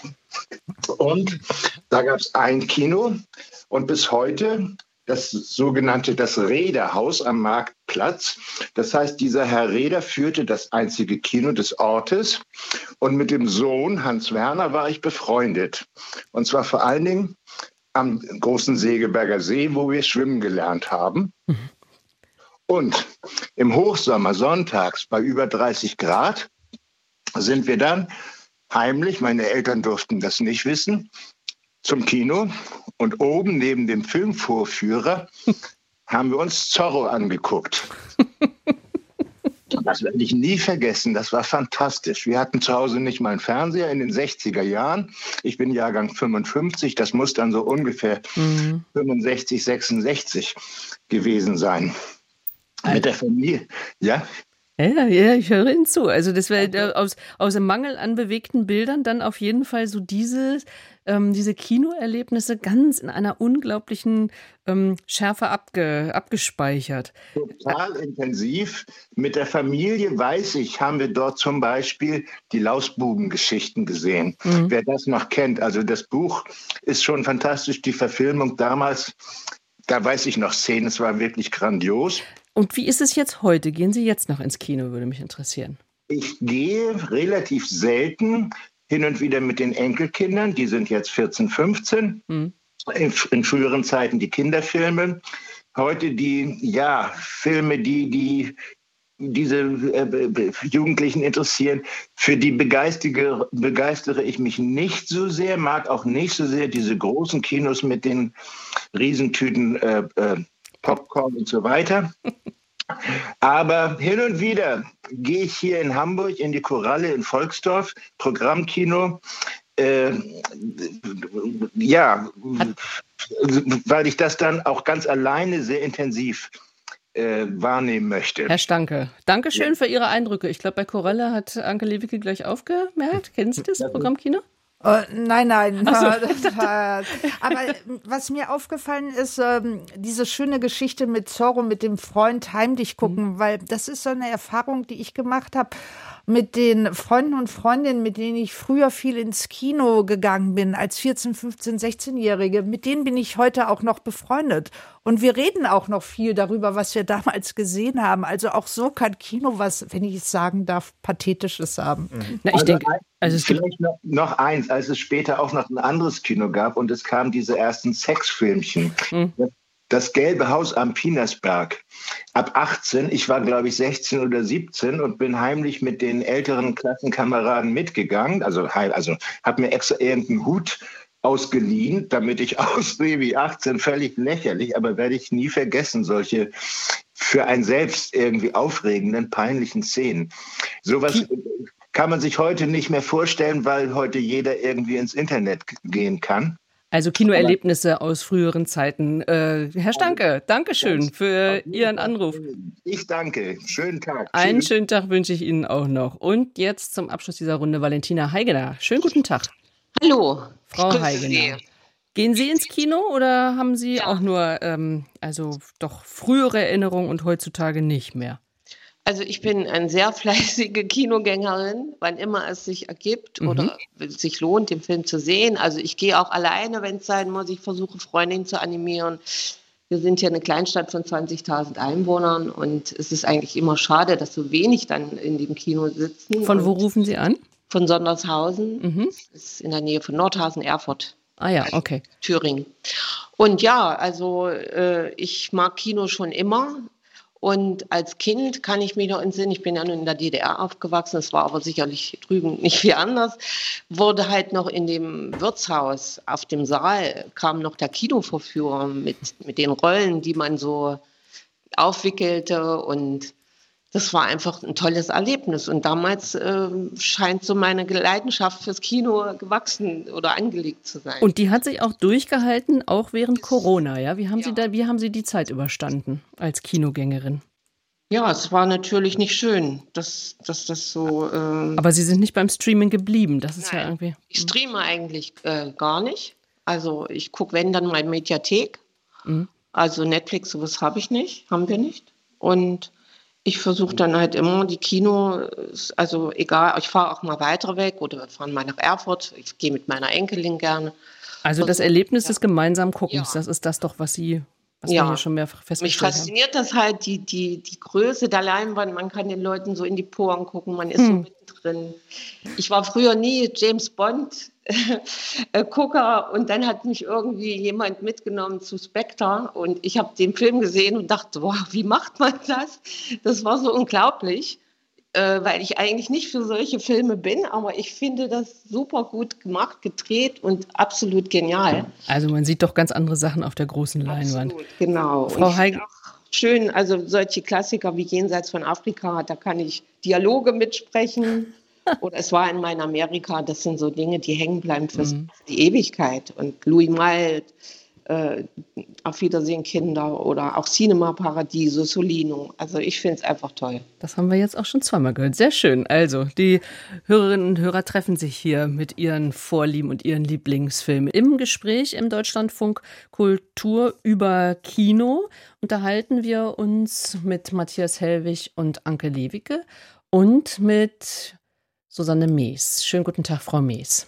Und da gab es ein Kino. Und bis heute das sogenannte das Räderhaus am Marktplatz. Das heißt, dieser Herr Räder führte das einzige Kino des Ortes und mit dem Sohn Hans Werner war ich befreundet. Und zwar vor allen Dingen am großen Segeberger See, wo wir schwimmen gelernt haben. Mhm. Und im Hochsommer sonntags bei über 30 Grad sind wir dann heimlich, meine Eltern durften das nicht wissen, zum Kino und oben neben dem Filmvorführer haben wir uns Zorro angeguckt. Das werde ich nie vergessen. Das war fantastisch. Wir hatten zu Hause nicht mal einen Fernseher in den 60er Jahren. Ich bin Jahrgang 55. Das muss dann so ungefähr mhm. 65, 66 gewesen sein. Mit der Familie. Ja. Ja, ja, ich höre Ihnen zu. Also das wäre aus, aus dem Mangel an bewegten Bildern dann auf jeden Fall so diese, ähm, diese Kinoerlebnisse ganz in einer unglaublichen ähm, Schärfe abge, abgespeichert. Total intensiv. Mit der Familie, weiß ich, haben wir dort zum Beispiel die Lausbuben-Geschichten gesehen. Mhm. Wer das noch kennt. Also das Buch ist schon fantastisch. Die Verfilmung damals da weiß ich noch Szenen, es war wirklich grandios. Und wie ist es jetzt heute? Gehen Sie jetzt noch ins Kino, würde mich interessieren. Ich gehe relativ selten hin und wieder mit den Enkelkindern, die sind jetzt 14, 15. Hm. In, in, früheren Zeiten die Kinderfilme. Heute die, ja, Filme, die, die diese äh, Jugendlichen interessieren. Für die begeistere, begeistere ich mich nicht so sehr, mag auch nicht so sehr diese großen Kinos mit den Riesentüten äh, äh, Popcorn und so weiter. Aber hin und wieder gehe ich hier in Hamburg in die Koralle in Volksdorf, Programmkino. Äh, ja, weil ich das dann auch ganz alleine sehr intensiv äh, wahrnehmen möchte. Herr Stanke, Dankeschön ja. für Ihre Eindrücke. Ich glaube, bei Koralle hat Anke Lewicke gleich aufgemerkt. Kennen Sie das Programmkino? Uh, nein, nein. So. Aber was mir aufgefallen ist, ähm, diese schöne Geschichte mit Zorro, mit dem Freund heimlich gucken, mhm. weil das ist so eine Erfahrung, die ich gemacht habe mit den Freunden und Freundinnen, mit denen ich früher viel ins Kino gegangen bin, als 14, 15, 16-Jährige, mit denen bin ich heute auch noch befreundet. Und wir reden auch noch viel darüber, was wir damals gesehen haben. Also auch so kann Kino was, wenn ich es sagen darf, Pathetisches haben. Mhm. Na, ich also denke, also es vielleicht noch, noch, eins, als es später auch noch ein anderes Kino gab und es kamen diese ersten Sexfilmchen. Mhm. Das Gelbe Haus am Pinersberg. Ab 18, ich war glaube ich 16 oder 17 und bin heimlich mit den älteren Klassenkameraden mitgegangen. Also, also habe mir extra irgendeinen Hut ausgeliehen, damit ich aussehe wie 18, völlig lächerlich, aber werde ich nie vergessen, solche für ein selbst irgendwie aufregenden, peinlichen Szenen. Sowas kann man sich heute nicht mehr vorstellen, weil heute jeder irgendwie ins Internet gehen kann. Also Kinoerlebnisse aus früheren Zeiten. Äh, Herr Stanke, Dankeschön für Ihren Anruf. Ich danke. Schönen Tag. Einen Tschüss. schönen Tag wünsche ich Ihnen auch noch. Und jetzt zum Abschluss dieser Runde Valentina Heigener. Schönen guten Tag. Hallo. Frau Heigener. Gehen Sie ins Kino oder haben Sie ja. auch nur, ähm, also doch frühere Erinnerungen und heutzutage nicht mehr? Also ich bin eine sehr fleißige Kinogängerin, wann immer es sich ergibt mhm. oder sich lohnt, den Film zu sehen. Also ich gehe auch alleine, wenn es sein muss. Ich versuche Freundinnen zu animieren. Wir sind hier eine Kleinstadt von 20.000 Einwohnern und es ist eigentlich immer schade, dass so wenig dann in dem Kino sitzen. Von wo rufen Sie an? Von Sondershausen. Mhm. Das ist in der Nähe von Nordhausen, Erfurt. Ah ja, okay. Thüringen. Und ja, also äh, ich mag Kino schon immer. Und als Kind kann ich mich noch entsinnen, ich bin ja nur in der DDR aufgewachsen, es war aber sicherlich drüben nicht viel anders, wurde halt noch in dem Wirtshaus auf dem Saal kam noch der Kinoverführer mit, mit den Rollen, die man so aufwickelte und das war einfach ein tolles Erlebnis. Und damals äh, scheint so meine Leidenschaft fürs Kino gewachsen oder angelegt zu sein. Und die hat sich auch durchgehalten, auch während Corona, ja? Wie haben ja. Sie da, wie haben Sie die Zeit überstanden als Kinogängerin? Ja, es war natürlich nicht schön, dass, dass das so. Ähm Aber Sie sind nicht beim Streaming geblieben, das ist Nein, ja irgendwie. Ich hm. streame eigentlich äh, gar nicht. Also ich gucke, wenn dann mal Mediathek. Mhm. Also Netflix, sowas habe ich nicht, haben wir nicht. Und ich versuche dann halt immer die Kino, also egal, ich fahre auch mal weiter weg oder wir fahren mal nach Erfurt. Ich gehe mit meiner Enkelin gerne. Also das Erlebnis ja. des gemeinsamen Guckens, ja. das ist das doch, was Sie, was ja. schon mehr festgestellt Mich fasziniert haben. das halt, die, die, die Größe der Leinwand. Man kann den Leuten so in die Poren gucken, man ist hm. so mittendrin. Ich war früher nie James Bond Gucker und dann hat mich irgendwie jemand mitgenommen zu Spectre und ich habe den Film gesehen und dachte, boah, wie macht man das? Das war so unglaublich, äh, weil ich eigentlich nicht für solche Filme bin, aber ich finde das super gut gemacht, gedreht und absolut genial. Also man sieht doch ganz andere Sachen auf der großen Leinwand. Absolut, genau. Frau Heig schön, also solche Klassiker wie Jenseits von Afrika, da kann ich Dialoge mitsprechen. Oder es war in meinem Amerika, das sind so Dinge, die hängen bleiben für mhm. die Ewigkeit. Und Louis Malle, äh, Auf Wiedersehen Kinder oder auch Cinema Paradiso, Solino. Also ich finde es einfach toll. Das haben wir jetzt auch schon zweimal gehört. Sehr schön. Also die Hörerinnen und Hörer treffen sich hier mit ihren Vorlieben und ihren Lieblingsfilmen. Im Gespräch im Deutschlandfunk Kultur über Kino unterhalten wir uns mit Matthias Hellwig und Anke Lewicke und mit Susanne Mees. Schönen guten Tag, Frau Mees.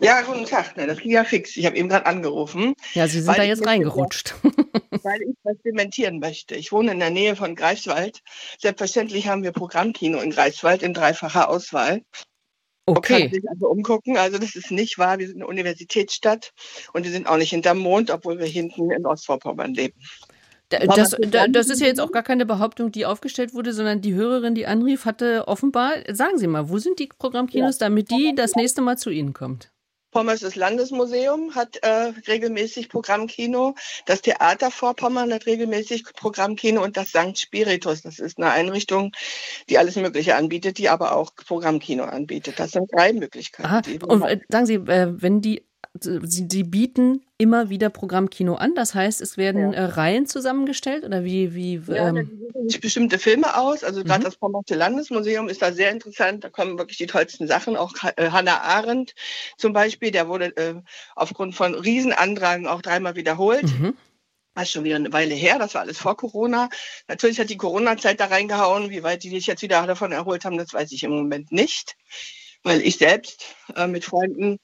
Ja, guten Tag. Na, das ging ja fix. Ich habe eben gerade angerufen. Ja, Sie sind da jetzt reingerutscht. weil ich was dementieren möchte. Ich wohne in der Nähe von Greifswald. Selbstverständlich haben wir Programmkino in Greifswald in dreifacher Auswahl. Okay. Man kann sich also umgucken. Also das ist nicht wahr. Wir sind eine Universitätsstadt und wir sind auch nicht hinterm Mond, obwohl wir hinten in Ostvorpommern leben. Das, das, ist ja jetzt auch gar keine Behauptung, die aufgestellt wurde, sondern die Hörerin, die anrief, hatte offenbar, sagen Sie mal, wo sind die Programmkinos, damit die das nächste Mal zu Ihnen kommt? Pommersches Landesmuseum hat äh, regelmäßig Programmkino. Das Theater Vorpommern hat regelmäßig Programmkino und das St. Spiritus. Das ist eine Einrichtung, die alles Mögliche anbietet, die aber auch Programmkino anbietet. Das sind drei Möglichkeiten. Und äh, sagen Sie, äh, wenn die Sie, Sie, bieten immer wieder Programmkino an. Das heißt, es werden ja. äh, Reihen zusammengestellt oder wie? wie ja, ähm sich bestimmte Filme aus. Also gerade mhm. das Pommersche Landesmuseum ist da sehr interessant. Da kommen wirklich die tollsten Sachen. Auch äh, Hannah Arendt zum Beispiel, der wurde äh, aufgrund von Riesenandragen auch dreimal wiederholt. Mhm. Das ist schon wieder eine Weile her, das war alles vor Corona. Natürlich hat die Corona-Zeit da reingehauen. Wie weit die sich jetzt wieder davon erholt haben, das weiß ich im Moment nicht. Weil ich selbst äh, mit Freunden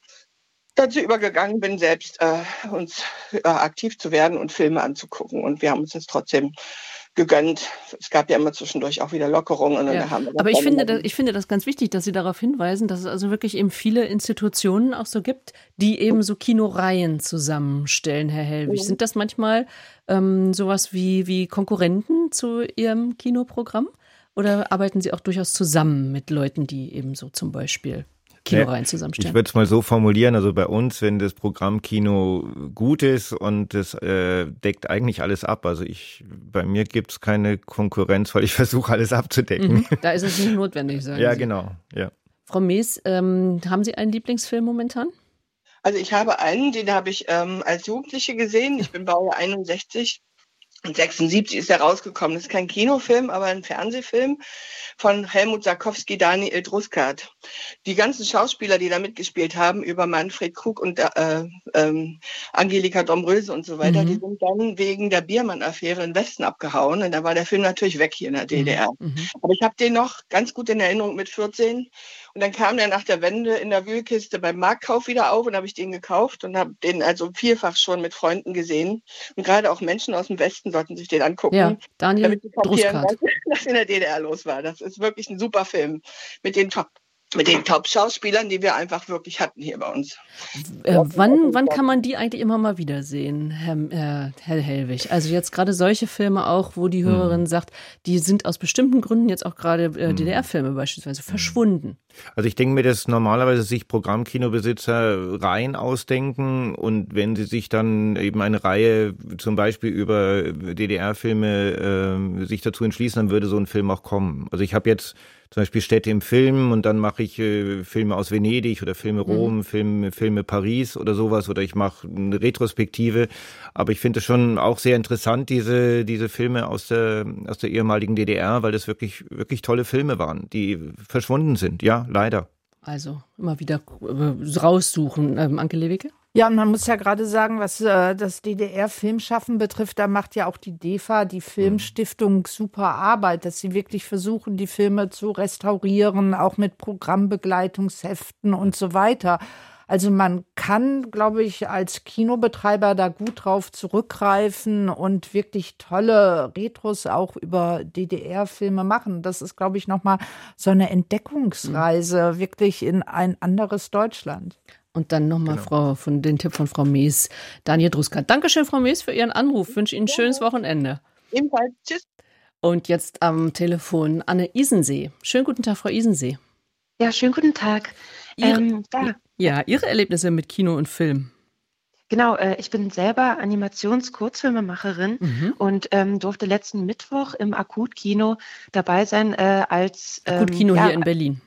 dazu übergegangen bin, selbst äh, uns äh, aktiv zu werden und Filme anzugucken. Und wir haben uns das trotzdem gegönnt. Es gab ja immer zwischendurch auch wieder Lockerungen. Ja. Aber ich finde, das, ich finde das ganz wichtig, dass Sie darauf hinweisen, dass es also wirklich eben viele Institutionen auch so gibt, die eben so Kinoreihen zusammenstellen, Herr Hellwig. Mhm. Sind das manchmal ähm, sowas wie, wie Konkurrenten zu Ihrem Kinoprogramm? Oder arbeiten Sie auch durchaus zusammen mit Leuten, die eben so zum Beispiel Kinoreihen zusammenstellen. Ich würde es mal so formulieren, also bei uns, wenn das Programm Kino gut ist und das äh, deckt eigentlich alles ab. Also ich, bei mir gibt es keine Konkurrenz, weil ich versuche alles abzudecken. Mhm, da ist es nicht notwendig, sagen Ja, Sie. genau, ja. Frau Mees, ähm, haben Sie einen Lieblingsfilm momentan? Also ich habe einen, den habe ich ähm, als Jugendliche gesehen. Ich bin Baujahr 61 und 76 ist er rausgekommen. Das ist kein Kinofilm, aber ein Fernsehfilm von Helmut Sarkowski, Daniel Druskat. Die ganzen Schauspieler, die da mitgespielt haben, über Manfred Krug und äh, äh, Angelika Domröse und so weiter, mhm. die sind dann wegen der Biermann-Affäre in Westen abgehauen. Und da war der Film natürlich weg hier in der DDR. Mhm. mhm. Aber ich habe den noch ganz gut in Erinnerung mit 14 und dann kam der nach der Wende in der Wühlkiste beim Marktkauf wieder auf und habe ich den gekauft und habe den also vielfach schon mit Freunden gesehen. Und gerade auch Menschen aus dem Westen sollten sich den angucken. Ja, Daniel damit sie kapieren, was in der DDR los war. Das ist wirklich ein super Film mit den Top mit den Top-Schauspielern, die wir einfach wirklich hatten hier bei uns. Äh, wann, wann kann man die eigentlich immer mal wiedersehen, Herr, äh, Herr Hellwig? Also jetzt gerade solche Filme auch, wo die Hörerin hm. sagt, die sind aus bestimmten Gründen jetzt auch gerade äh, hm. DDR-Filme beispielsweise hm. verschwunden. Also ich denke mir, dass normalerweise sich Programmkinobesitzer Reihen ausdenken und wenn sie sich dann eben eine Reihe zum Beispiel über DDR-Filme äh, sich dazu entschließen, dann würde so ein Film auch kommen. Also ich habe jetzt zum Beispiel Städte im Film und dann mache ich äh, Filme aus Venedig oder Filme mhm. Rom, mhm. Filme, Filme Paris oder sowas oder ich mache eine Retrospektive. Aber ich finde es schon auch sehr interessant, diese, diese Filme aus der, aus der ehemaligen DDR, weil das wirklich, wirklich tolle Filme waren, die verschwunden sind. Ja, leider. Also immer wieder äh, raussuchen. Ähm, Anke Lewicke? Ja, und man muss ja gerade sagen, was äh, das DDR-Filmschaffen betrifft, da macht ja auch die DEFA, die Filmstiftung, super Arbeit, dass sie wirklich versuchen, die Filme zu restaurieren, auch mit Programmbegleitungsheften und so weiter. Also man kann, glaube ich, als Kinobetreiber da gut drauf zurückgreifen und wirklich tolle Retros auch über DDR-Filme machen. Das ist, glaube ich, nochmal so eine Entdeckungsreise mhm. wirklich in ein anderes Deutschland. Und dann nochmal genau. Frau von den Tipp von Frau Mees, Daniel Druska. Dankeschön, Frau Mees, für Ihren Anruf. Ich wünsche Ihnen ein schönes Wochenende. Ebenfalls. Tschüss. Und jetzt am Telefon Anne Isensee. Schönen guten Tag, Frau Isensee. Ja, schönen guten Tag. Ihre, ähm, ja. ja, Ihre Erlebnisse mit Kino und Film. Genau, äh, ich bin selber Animations-Kurzfilmemacherin mhm. und ähm, durfte letzten Mittwoch im Akutkino dabei sein äh, als ähm, Akutkino ja, hier in Berlin.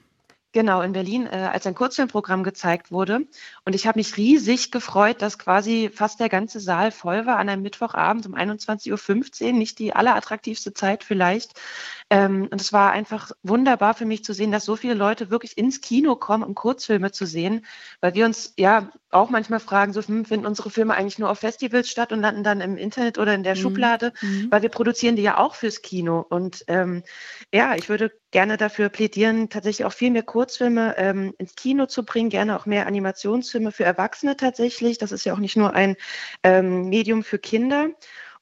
Genau, in Berlin, äh, als ein Kurzfilmprogramm gezeigt wurde. Und ich habe mich riesig gefreut, dass quasi fast der ganze Saal voll war an einem Mittwochabend um 21.15 Uhr. Nicht die allerattraktivste Zeit vielleicht. Ähm, und es war einfach wunderbar für mich zu sehen, dass so viele Leute wirklich ins Kino kommen, um Kurzfilme zu sehen. Weil wir uns ja auch manchmal fragen, so hm, finden unsere Filme eigentlich nur auf Festivals statt und landen dann im Internet oder in der mhm. Schublade. Mhm. Weil wir produzieren die ja auch fürs Kino. Und ähm, ja, ich würde gerne dafür plädieren, tatsächlich auch viel mehr Kurzfilme ähm, ins Kino zu bringen, gerne auch mehr Animationsfilme für Erwachsene tatsächlich. Das ist ja auch nicht nur ein ähm, Medium für Kinder.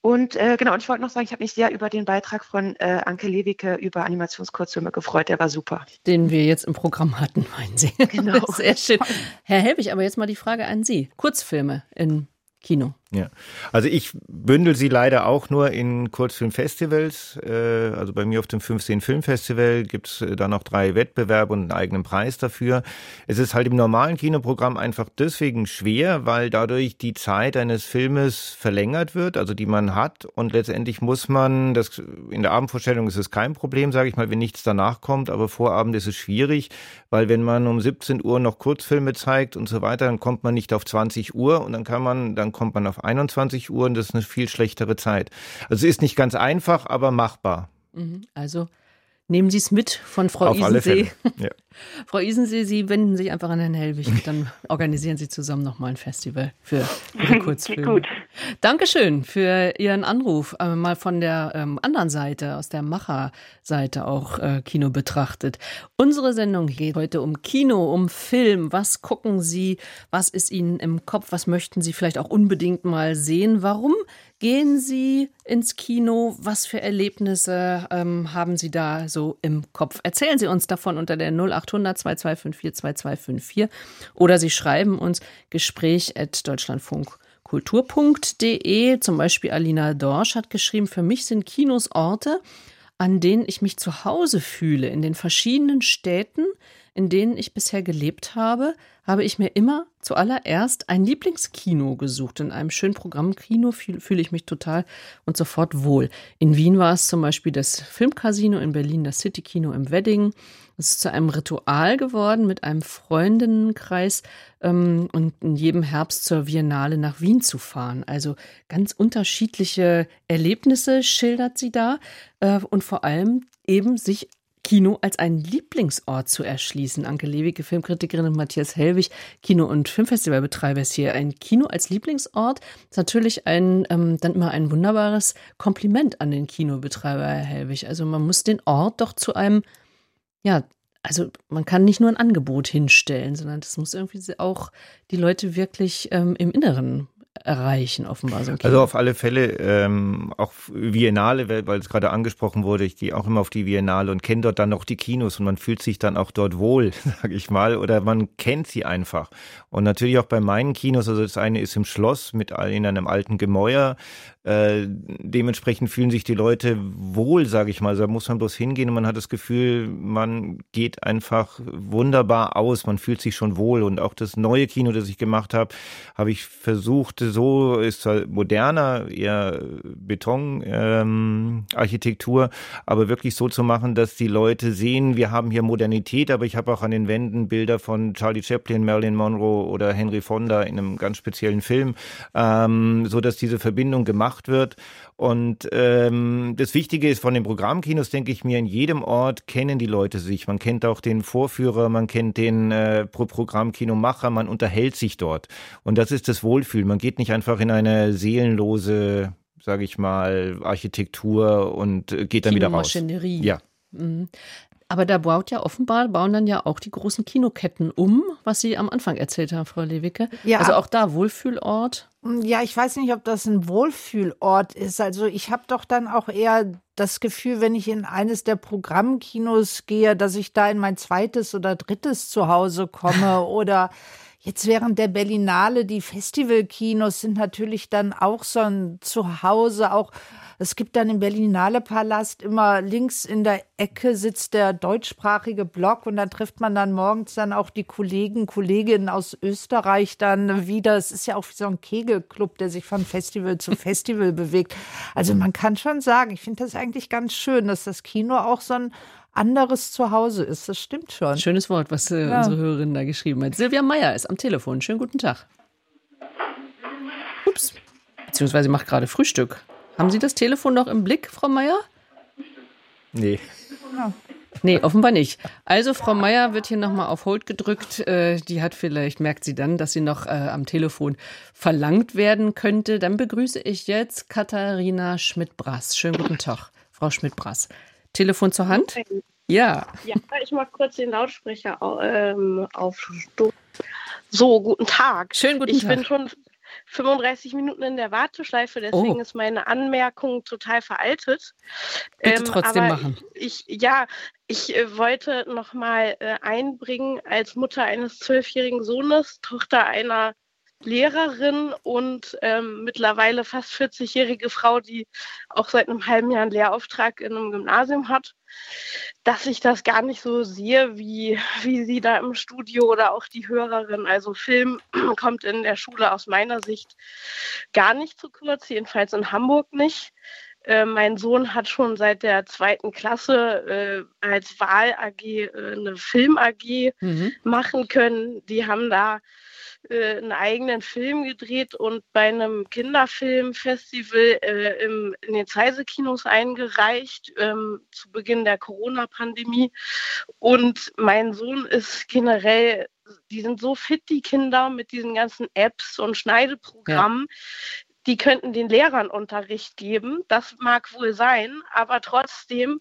Und äh, genau, und ich wollte noch sagen, ich habe mich sehr über den Beitrag von äh, Anke Lewicke über Animationskurzfilme gefreut. Der war super. Den wir jetzt im Programm hatten, meinen Sie. Genau. Sehr schön. Herr Helbig, aber jetzt mal die Frage an Sie. Kurzfilme in Kino. Ja, also ich bündel sie leider auch nur in Kurzfilmfestivals. Äh, also bei mir auf dem 15 Filmfestival gibt es äh, da noch drei Wettbewerbe und einen eigenen Preis dafür. Es ist halt im normalen Kinoprogramm einfach deswegen schwer, weil dadurch die Zeit eines Filmes verlängert wird, also die man hat. Und letztendlich muss man, das in der Abendvorstellung ist es kein Problem, sage ich mal, wenn nichts danach kommt, aber Vorabend ist es schwierig, weil wenn man um 17 Uhr noch Kurzfilme zeigt und so weiter, dann kommt man nicht auf 20 Uhr und dann kann man, dann kommt man auf auf 21 Uhr und das ist eine viel schlechtere Zeit. Also ist nicht ganz einfach, aber machbar. Mhm. Also nehmen Sie es mit von Frau Auf Isensee. Ja. Frau Isensee, Sie wenden sich einfach an Herrn Hellwig und dann organisieren Sie zusammen nochmal ein Festival für Ihre Kurzfilme. Gut. Dankeschön für Ihren Anruf. Äh, mal von der ähm, anderen Seite, aus der Macherseite auch äh, Kino betrachtet. Unsere Sendung geht heute um Kino, um Film. Was gucken Sie? Was ist Ihnen im Kopf? Was möchten Sie vielleicht auch unbedingt mal sehen? Warum gehen Sie ins Kino? Was für Erlebnisse ähm, haben Sie da so im Kopf? Erzählen Sie uns davon unter der 08 0800 2254 2254 oder Sie schreiben uns Gespräch at deutschlandfunkkultur.de. Zum Beispiel Alina Dorsch hat geschrieben, für mich sind Kinos Orte, an denen ich mich zu Hause fühle, in den verschiedenen Städten, in denen ich bisher gelebt habe, habe ich mir immer zuallererst ein Lieblingskino gesucht. In einem schönen Programmkino fühle ich mich total und sofort wohl. In Wien war es zum Beispiel das Filmcasino, in Berlin das Citykino im Wedding. Es ist zu einem Ritual geworden mit einem Freundinnenkreis ähm, und in jedem Herbst zur Biennale nach Wien zu fahren. Also ganz unterschiedliche Erlebnisse schildert sie da äh, und vor allem eben sich Kino als einen Lieblingsort zu erschließen. Anke Lewicke, Filmkritikerin und Matthias Hellwig, Kino- und Filmfestivalbetreiber ist hier. Ein Kino als Lieblingsort ist natürlich ein, ähm, dann immer ein wunderbares Kompliment an den Kinobetreiber, Herr Hellwig. Also man muss den Ort doch zu einem, ja, also man kann nicht nur ein Angebot hinstellen, sondern das muss irgendwie auch die Leute wirklich ähm, im Inneren erreichen, offenbar. So also auf alle Fälle ähm, auch Biennale, weil es gerade angesprochen wurde, ich gehe auch immer auf die Biennale und kenne dort dann noch die Kinos und man fühlt sich dann auch dort wohl, sage ich mal, oder man kennt sie einfach. Und natürlich auch bei meinen Kinos, also das eine ist im Schloss mit in einem alten Gemäuer, äh, dementsprechend fühlen sich die Leute wohl, sage ich mal. Also da muss man bloß hingehen und man hat das Gefühl, man geht einfach wunderbar aus, man fühlt sich schon wohl. Und auch das neue Kino, das ich gemacht habe, habe ich versucht, so ist zwar moderner, eher Betonarchitektur, ähm, aber wirklich so zu machen, dass die Leute sehen, wir haben hier Modernität, aber ich habe auch an den Wänden Bilder von Charlie Chaplin, Marilyn Monroe oder Henry Fonda in einem ganz speziellen Film, ähm, so dass diese Verbindung gemacht wird. Und ähm, das Wichtige ist von den Programmkinos, denke ich mir, in jedem Ort kennen die Leute sich. Man kennt auch den Vorführer, man kennt den äh, Programmkinomacher, man unterhält sich dort. Und das ist das Wohlfühlen. Man geht nicht einfach in eine seelenlose, sage ich mal, Architektur und äh, geht dann wieder raus. Ja. Mhm. Aber da baut ja offenbar, bauen dann ja auch die großen Kinoketten um, was Sie am Anfang erzählt haben, Frau Lewicke. Ja. Also auch da Wohlfühlort. Ja, ich weiß nicht, ob das ein Wohlfühlort ist. Also ich habe doch dann auch eher das Gefühl, wenn ich in eines der Programmkinos gehe, dass ich da in mein zweites oder drittes Zuhause komme oder Jetzt während der Berlinale, die Festivalkinos sind natürlich dann auch so ein Zuhause, auch Es gibt dann im Berlinale Palast immer links in der Ecke sitzt der deutschsprachige Block und dann trifft man dann morgens dann auch die Kollegen, Kolleginnen aus Österreich dann wieder. Es ist ja auch wie so ein Kegelclub, der sich von Festival zu Festival bewegt. Also man kann schon sagen, ich finde das eigentlich ganz schön, dass das Kino auch so ein anderes Zuhause ist. Das stimmt schon. Schönes Wort, was äh, ja. unsere Hörerin da geschrieben hat. Silvia Meyer ist am Telefon. Schönen guten Tag. Ups. Beziehungsweise macht gerade Frühstück. Haben Sie das Telefon noch im Blick, Frau Meyer? Nee. Nee, offenbar nicht. Also Frau Meier wird hier nochmal auf Hold gedrückt. Äh, die hat vielleicht, merkt sie dann, dass sie noch äh, am Telefon verlangt werden könnte. Dann begrüße ich jetzt Katharina Schmidt-Brass. Schönen guten Tag, Frau Schmidt-Brass. Telefon zur Hand? Ja. Ja, ich mache kurz den Lautsprecher ähm, auf So, guten Tag. Schönen guten ich Tag. Ich bin schon 35 Minuten in der Warteschleife, deswegen oh. ist meine Anmerkung total veraltet. Bitte ähm, trotzdem machen. Ich, ja, ich äh, wollte noch mal äh, einbringen als Mutter eines zwölfjährigen Sohnes, Tochter einer Lehrerin und ähm, mittlerweile fast 40-jährige Frau, die auch seit einem halben Jahr einen Lehrauftrag in einem Gymnasium hat, dass ich das gar nicht so sehe, wie, wie sie da im Studio oder auch die Hörerin. Also Film kommt in der Schule aus meiner Sicht gar nicht zu kurz, jedenfalls in Hamburg nicht. Äh, mein Sohn hat schon seit der zweiten Klasse äh, als Wahl-AG äh, eine Film-AG mhm. machen können. Die haben da äh, einen eigenen Film gedreht und bei einem Kinderfilmfestival äh, im, in den Zeise-Kinos eingereicht ähm, zu Beginn der Corona-Pandemie. Und mein Sohn ist generell die sind so fit, die Kinder, mit diesen ganzen Apps und Schneideprogrammen. Die könnten den Lehrern Unterricht geben. Das mag wohl sein, aber trotzdem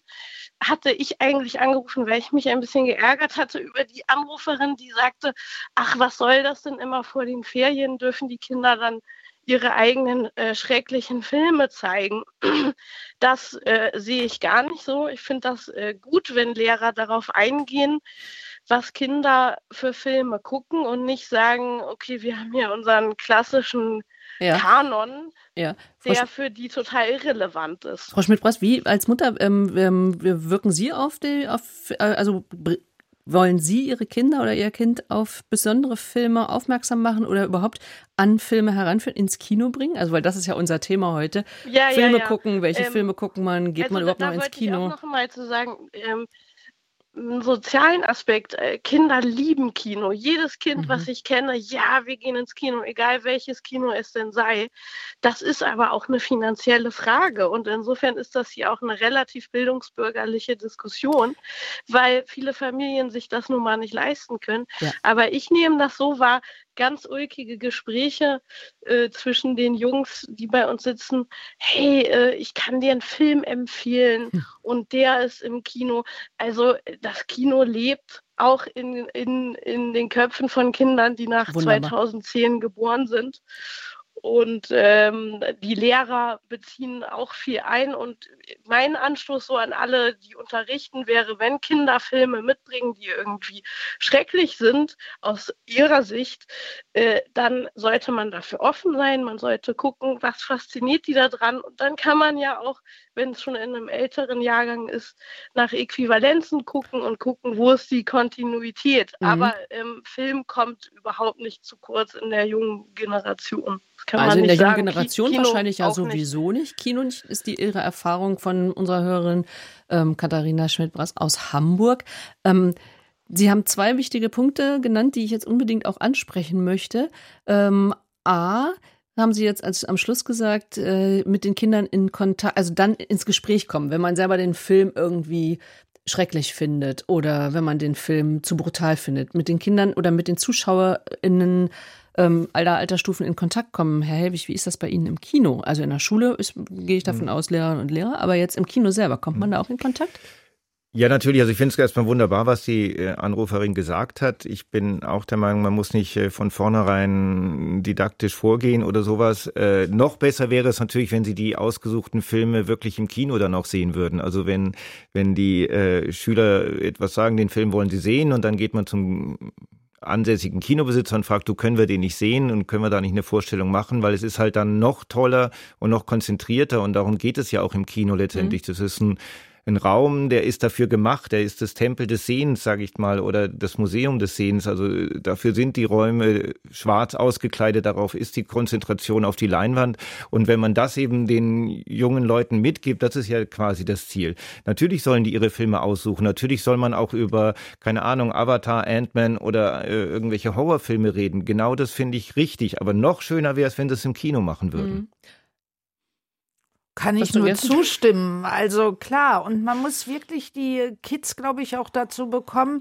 hatte ich eigentlich angerufen, weil ich mich ein bisschen geärgert hatte über die Anruferin, die sagte, ach, was soll das denn immer vor den Ferien? Dürfen die Kinder dann ihre eigenen äh, schrecklichen Filme zeigen. Das äh, sehe ich gar nicht so. Ich finde das äh, gut, wenn Lehrer darauf eingehen, was Kinder für Filme gucken und nicht sagen, okay, wir haben hier unseren klassischen ja. Kanon, ja. der für die total irrelevant ist. Frau Schmidt-Brass, wie als Mutter ähm, ähm wirken Sie auf die, auf, äh, also wollen Sie Ihre Kinder oder Ihr Kind auf besondere Filme aufmerksam machen oder überhaupt an Filme heranführen, ins Kino bringen? Also, weil das ist ja unser Thema heute. Ja, Filme ja, gucken, welche ähm, Filme gucken man, geht also man überhaupt noch ins Kino? Ich auch noch mal zu sagen, ähm, einen sozialen Aspekt. Äh, Kinder lieben Kino. Jedes Kind, mhm. was ich kenne, ja, wir gehen ins Kino, egal welches Kino es denn sei. Das ist aber auch eine finanzielle Frage. Und insofern ist das hier auch eine relativ bildungsbürgerliche Diskussion, weil viele Familien sich das nun mal nicht leisten können. Ja. Aber ich nehme das so wahr, ganz ulkige Gespräche äh, zwischen den Jungs, die bei uns sitzen. Hey, äh, ich kann dir einen Film empfehlen hm. und der ist im Kino. Also das Kino lebt auch in, in, in den Köpfen von Kindern, die nach Wunderbar. 2010 geboren sind. Und ähm, die Lehrer beziehen auch viel ein. Und mein Anstoß so an alle, die unterrichten, wäre, wenn Kinder Filme mitbringen, die irgendwie schrecklich sind aus ihrer Sicht, äh, dann sollte man dafür offen sein. Man sollte gucken, was fasziniert die da dran. Und dann kann man ja auch, wenn es schon in einem älteren Jahrgang ist, nach Äquivalenzen gucken und gucken, wo ist die Kontinuität. Mhm. Aber ähm, Film kommt überhaupt nicht zu kurz in der jungen Generation also in der jungen Generation Kino wahrscheinlich ja sowieso nicht. nicht. Kino ist die ihre Erfahrung von unserer Hörerin ähm, Katharina Schmidt-Brass aus Hamburg. Ähm, Sie haben zwei wichtige Punkte genannt, die ich jetzt unbedingt auch ansprechen möchte. Ähm, A, haben Sie jetzt als, am Schluss gesagt, äh, mit den Kindern in Kontakt, also dann ins Gespräch kommen, wenn man selber den Film irgendwie schrecklich findet oder wenn man den Film zu brutal findet, mit den Kindern oder mit den ZuschauerInnen ähm, aller Altersstufen in Kontakt kommen. Herr Helwig, wie ist das bei Ihnen im Kino? Also in der Schule ist, gehe ich davon mhm. aus, Lehrerinnen und Lehrer, aber jetzt im Kino selber, kommt man mhm. da auch in Kontakt? Ja, natürlich. Also ich finde es erstmal wunderbar, was die äh, Anruferin gesagt hat. Ich bin auch der Meinung, man muss nicht äh, von vornherein didaktisch vorgehen oder sowas. Äh, noch besser wäre es natürlich, wenn sie die ausgesuchten Filme wirklich im Kino dann auch sehen würden. Also wenn, wenn die äh, Schüler etwas sagen, den Film wollen sie sehen und dann geht man zum ansässigen Kinobesitzer und fragt, du können wir den nicht sehen und können wir da nicht eine Vorstellung machen, weil es ist halt dann noch toller und noch konzentrierter und darum geht es ja auch im Kino letztendlich. Mhm. Das ist ein ein Raum, der ist dafür gemacht, der ist das Tempel des Sehens, sage ich mal, oder das Museum des Sehens. Also äh, dafür sind die Räume schwarz ausgekleidet, darauf ist die Konzentration auf die Leinwand. Und wenn man das eben den jungen Leuten mitgibt, das ist ja quasi das Ziel. Natürlich sollen die ihre Filme aussuchen, natürlich soll man auch über, keine Ahnung, Avatar, Ant-Man oder äh, irgendwelche Horrorfilme reden. Genau das finde ich richtig. Aber noch schöner wäre es, wenn sie es im Kino machen würden. Mhm. Kann ich nur zustimmen. Also klar, und man muss wirklich die Kids, glaube ich, auch dazu bekommen,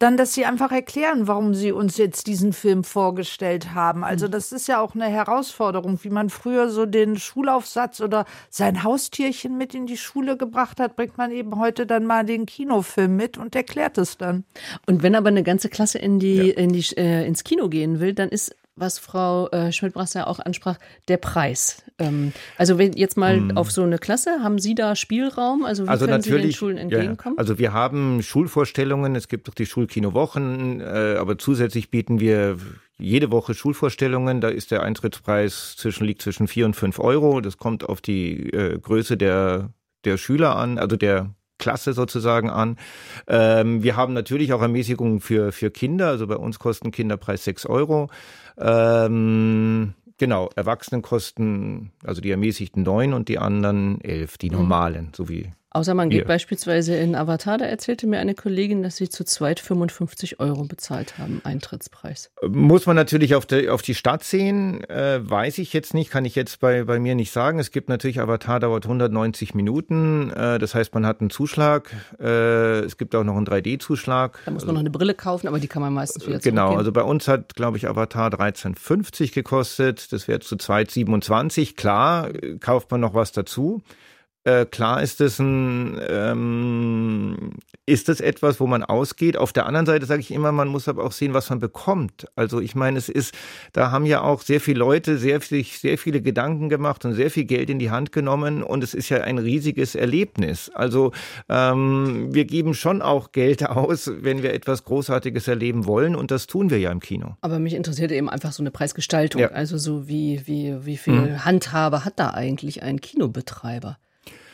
dann, dass sie einfach erklären, warum sie uns jetzt diesen Film vorgestellt haben. Also das ist ja auch eine Herausforderung, wie man früher so den Schulaufsatz oder sein Haustierchen mit in die Schule gebracht hat, bringt man eben heute dann mal den Kinofilm mit und erklärt es dann. Und wenn aber eine ganze Klasse in die, ja. in die äh, ins Kino gehen will, dann ist was Frau äh, Schmidt-Brass ja auch ansprach, der Preis. Ähm, also wenn jetzt mal hm. auf so eine Klasse, haben Sie da Spielraum? Also wie also können Sie den Schulen entgegenkommen? Ja, also wir haben Schulvorstellungen, es gibt auch die Schulkinowochen, äh, aber zusätzlich bieten wir jede Woche Schulvorstellungen. Da ist der Eintrittspreis zwischen, liegt zwischen vier und fünf Euro. Das kommt auf die äh, Größe der, der Schüler an, also der Klasse sozusagen an. Ähm, wir haben natürlich auch Ermäßigungen für, für Kinder. Also bei uns kosten Kinderpreis sechs Euro. Ähm, genau, Erwachsenenkosten, also die ermäßigten neun und die anderen elf, die mhm. normalen, mhm. so wie Außer man geht Hier. beispielsweise in Avatar, da erzählte mir eine Kollegin, dass sie zu zweit 55 Euro bezahlt haben, Eintrittspreis. Muss man natürlich auf die, auf die Stadt sehen, äh, weiß ich jetzt nicht, kann ich jetzt bei, bei mir nicht sagen. Es gibt natürlich, Avatar dauert 190 Minuten, äh, das heißt, man hat einen Zuschlag, äh, es gibt auch noch einen 3D-Zuschlag. Da muss man noch eine Brille kaufen, aber die kann man meistens wieder Genau, also bei uns hat, glaube ich, Avatar 13,50 gekostet, das wäre zu zweit 27. Klar, kauft man noch was dazu. Äh, klar ist es ein, ähm, ist es etwas, wo man ausgeht. Auf der anderen Seite sage ich immer, man muss aber auch sehen, was man bekommt. Also ich meine, es ist, da haben ja auch sehr viele Leute sehr, sich sehr viele Gedanken gemacht und sehr viel Geld in die Hand genommen und es ist ja ein riesiges Erlebnis. Also ähm, wir geben schon auch Geld aus, wenn wir etwas Großartiges erleben wollen und das tun wir ja im Kino. Aber mich interessiert eben einfach so eine Preisgestaltung. Ja. Also so wie, wie, wie viel mhm. Handhabe hat da eigentlich ein Kinobetreiber?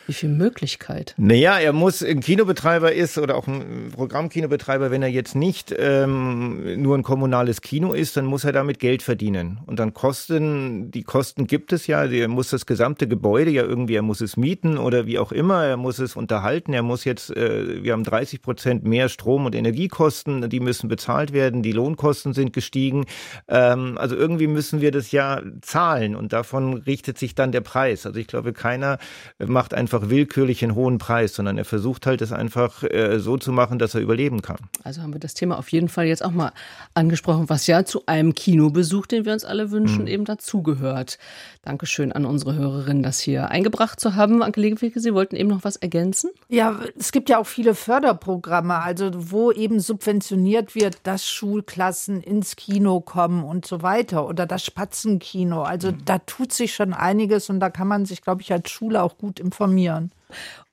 Wie viel Möglichkeit? Naja, er muss ein Kinobetreiber ist oder auch ein Programmkinobetreiber, wenn er jetzt nicht ähm, nur ein kommunales Kino ist, dann muss er damit Geld verdienen. Und dann Kosten, die Kosten gibt es ja, er muss das gesamte Gebäude ja irgendwie, er muss es mieten oder wie auch immer, er muss es unterhalten, er muss jetzt, äh, wir haben 30 Prozent mehr Strom- und Energiekosten, die müssen bezahlt werden, die Lohnkosten sind gestiegen. Ähm, also irgendwie müssen wir das ja zahlen und davon richtet sich dann der Preis. Also ich glaube, keiner macht einfach einfach willkürlich einen hohen Preis, sondern er versucht halt es einfach äh, so zu machen, dass er überleben kann. Also haben wir das Thema auf jeden Fall jetzt auch mal angesprochen, was ja zu einem Kinobesuch, den wir uns alle wünschen, mhm. eben dazugehört. Dankeschön an unsere Hörerin, das hier eingebracht zu haben. Anke Legewicke, Sie wollten eben noch was ergänzen? Ja, es gibt ja auch viele Förderprogramme, also wo eben subventioniert wird, dass Schulklassen ins Kino kommen und so weiter oder das Spatzenkino. Also mhm. da tut sich schon einiges und da kann man sich, glaube ich, als Schule auch gut informieren informieren.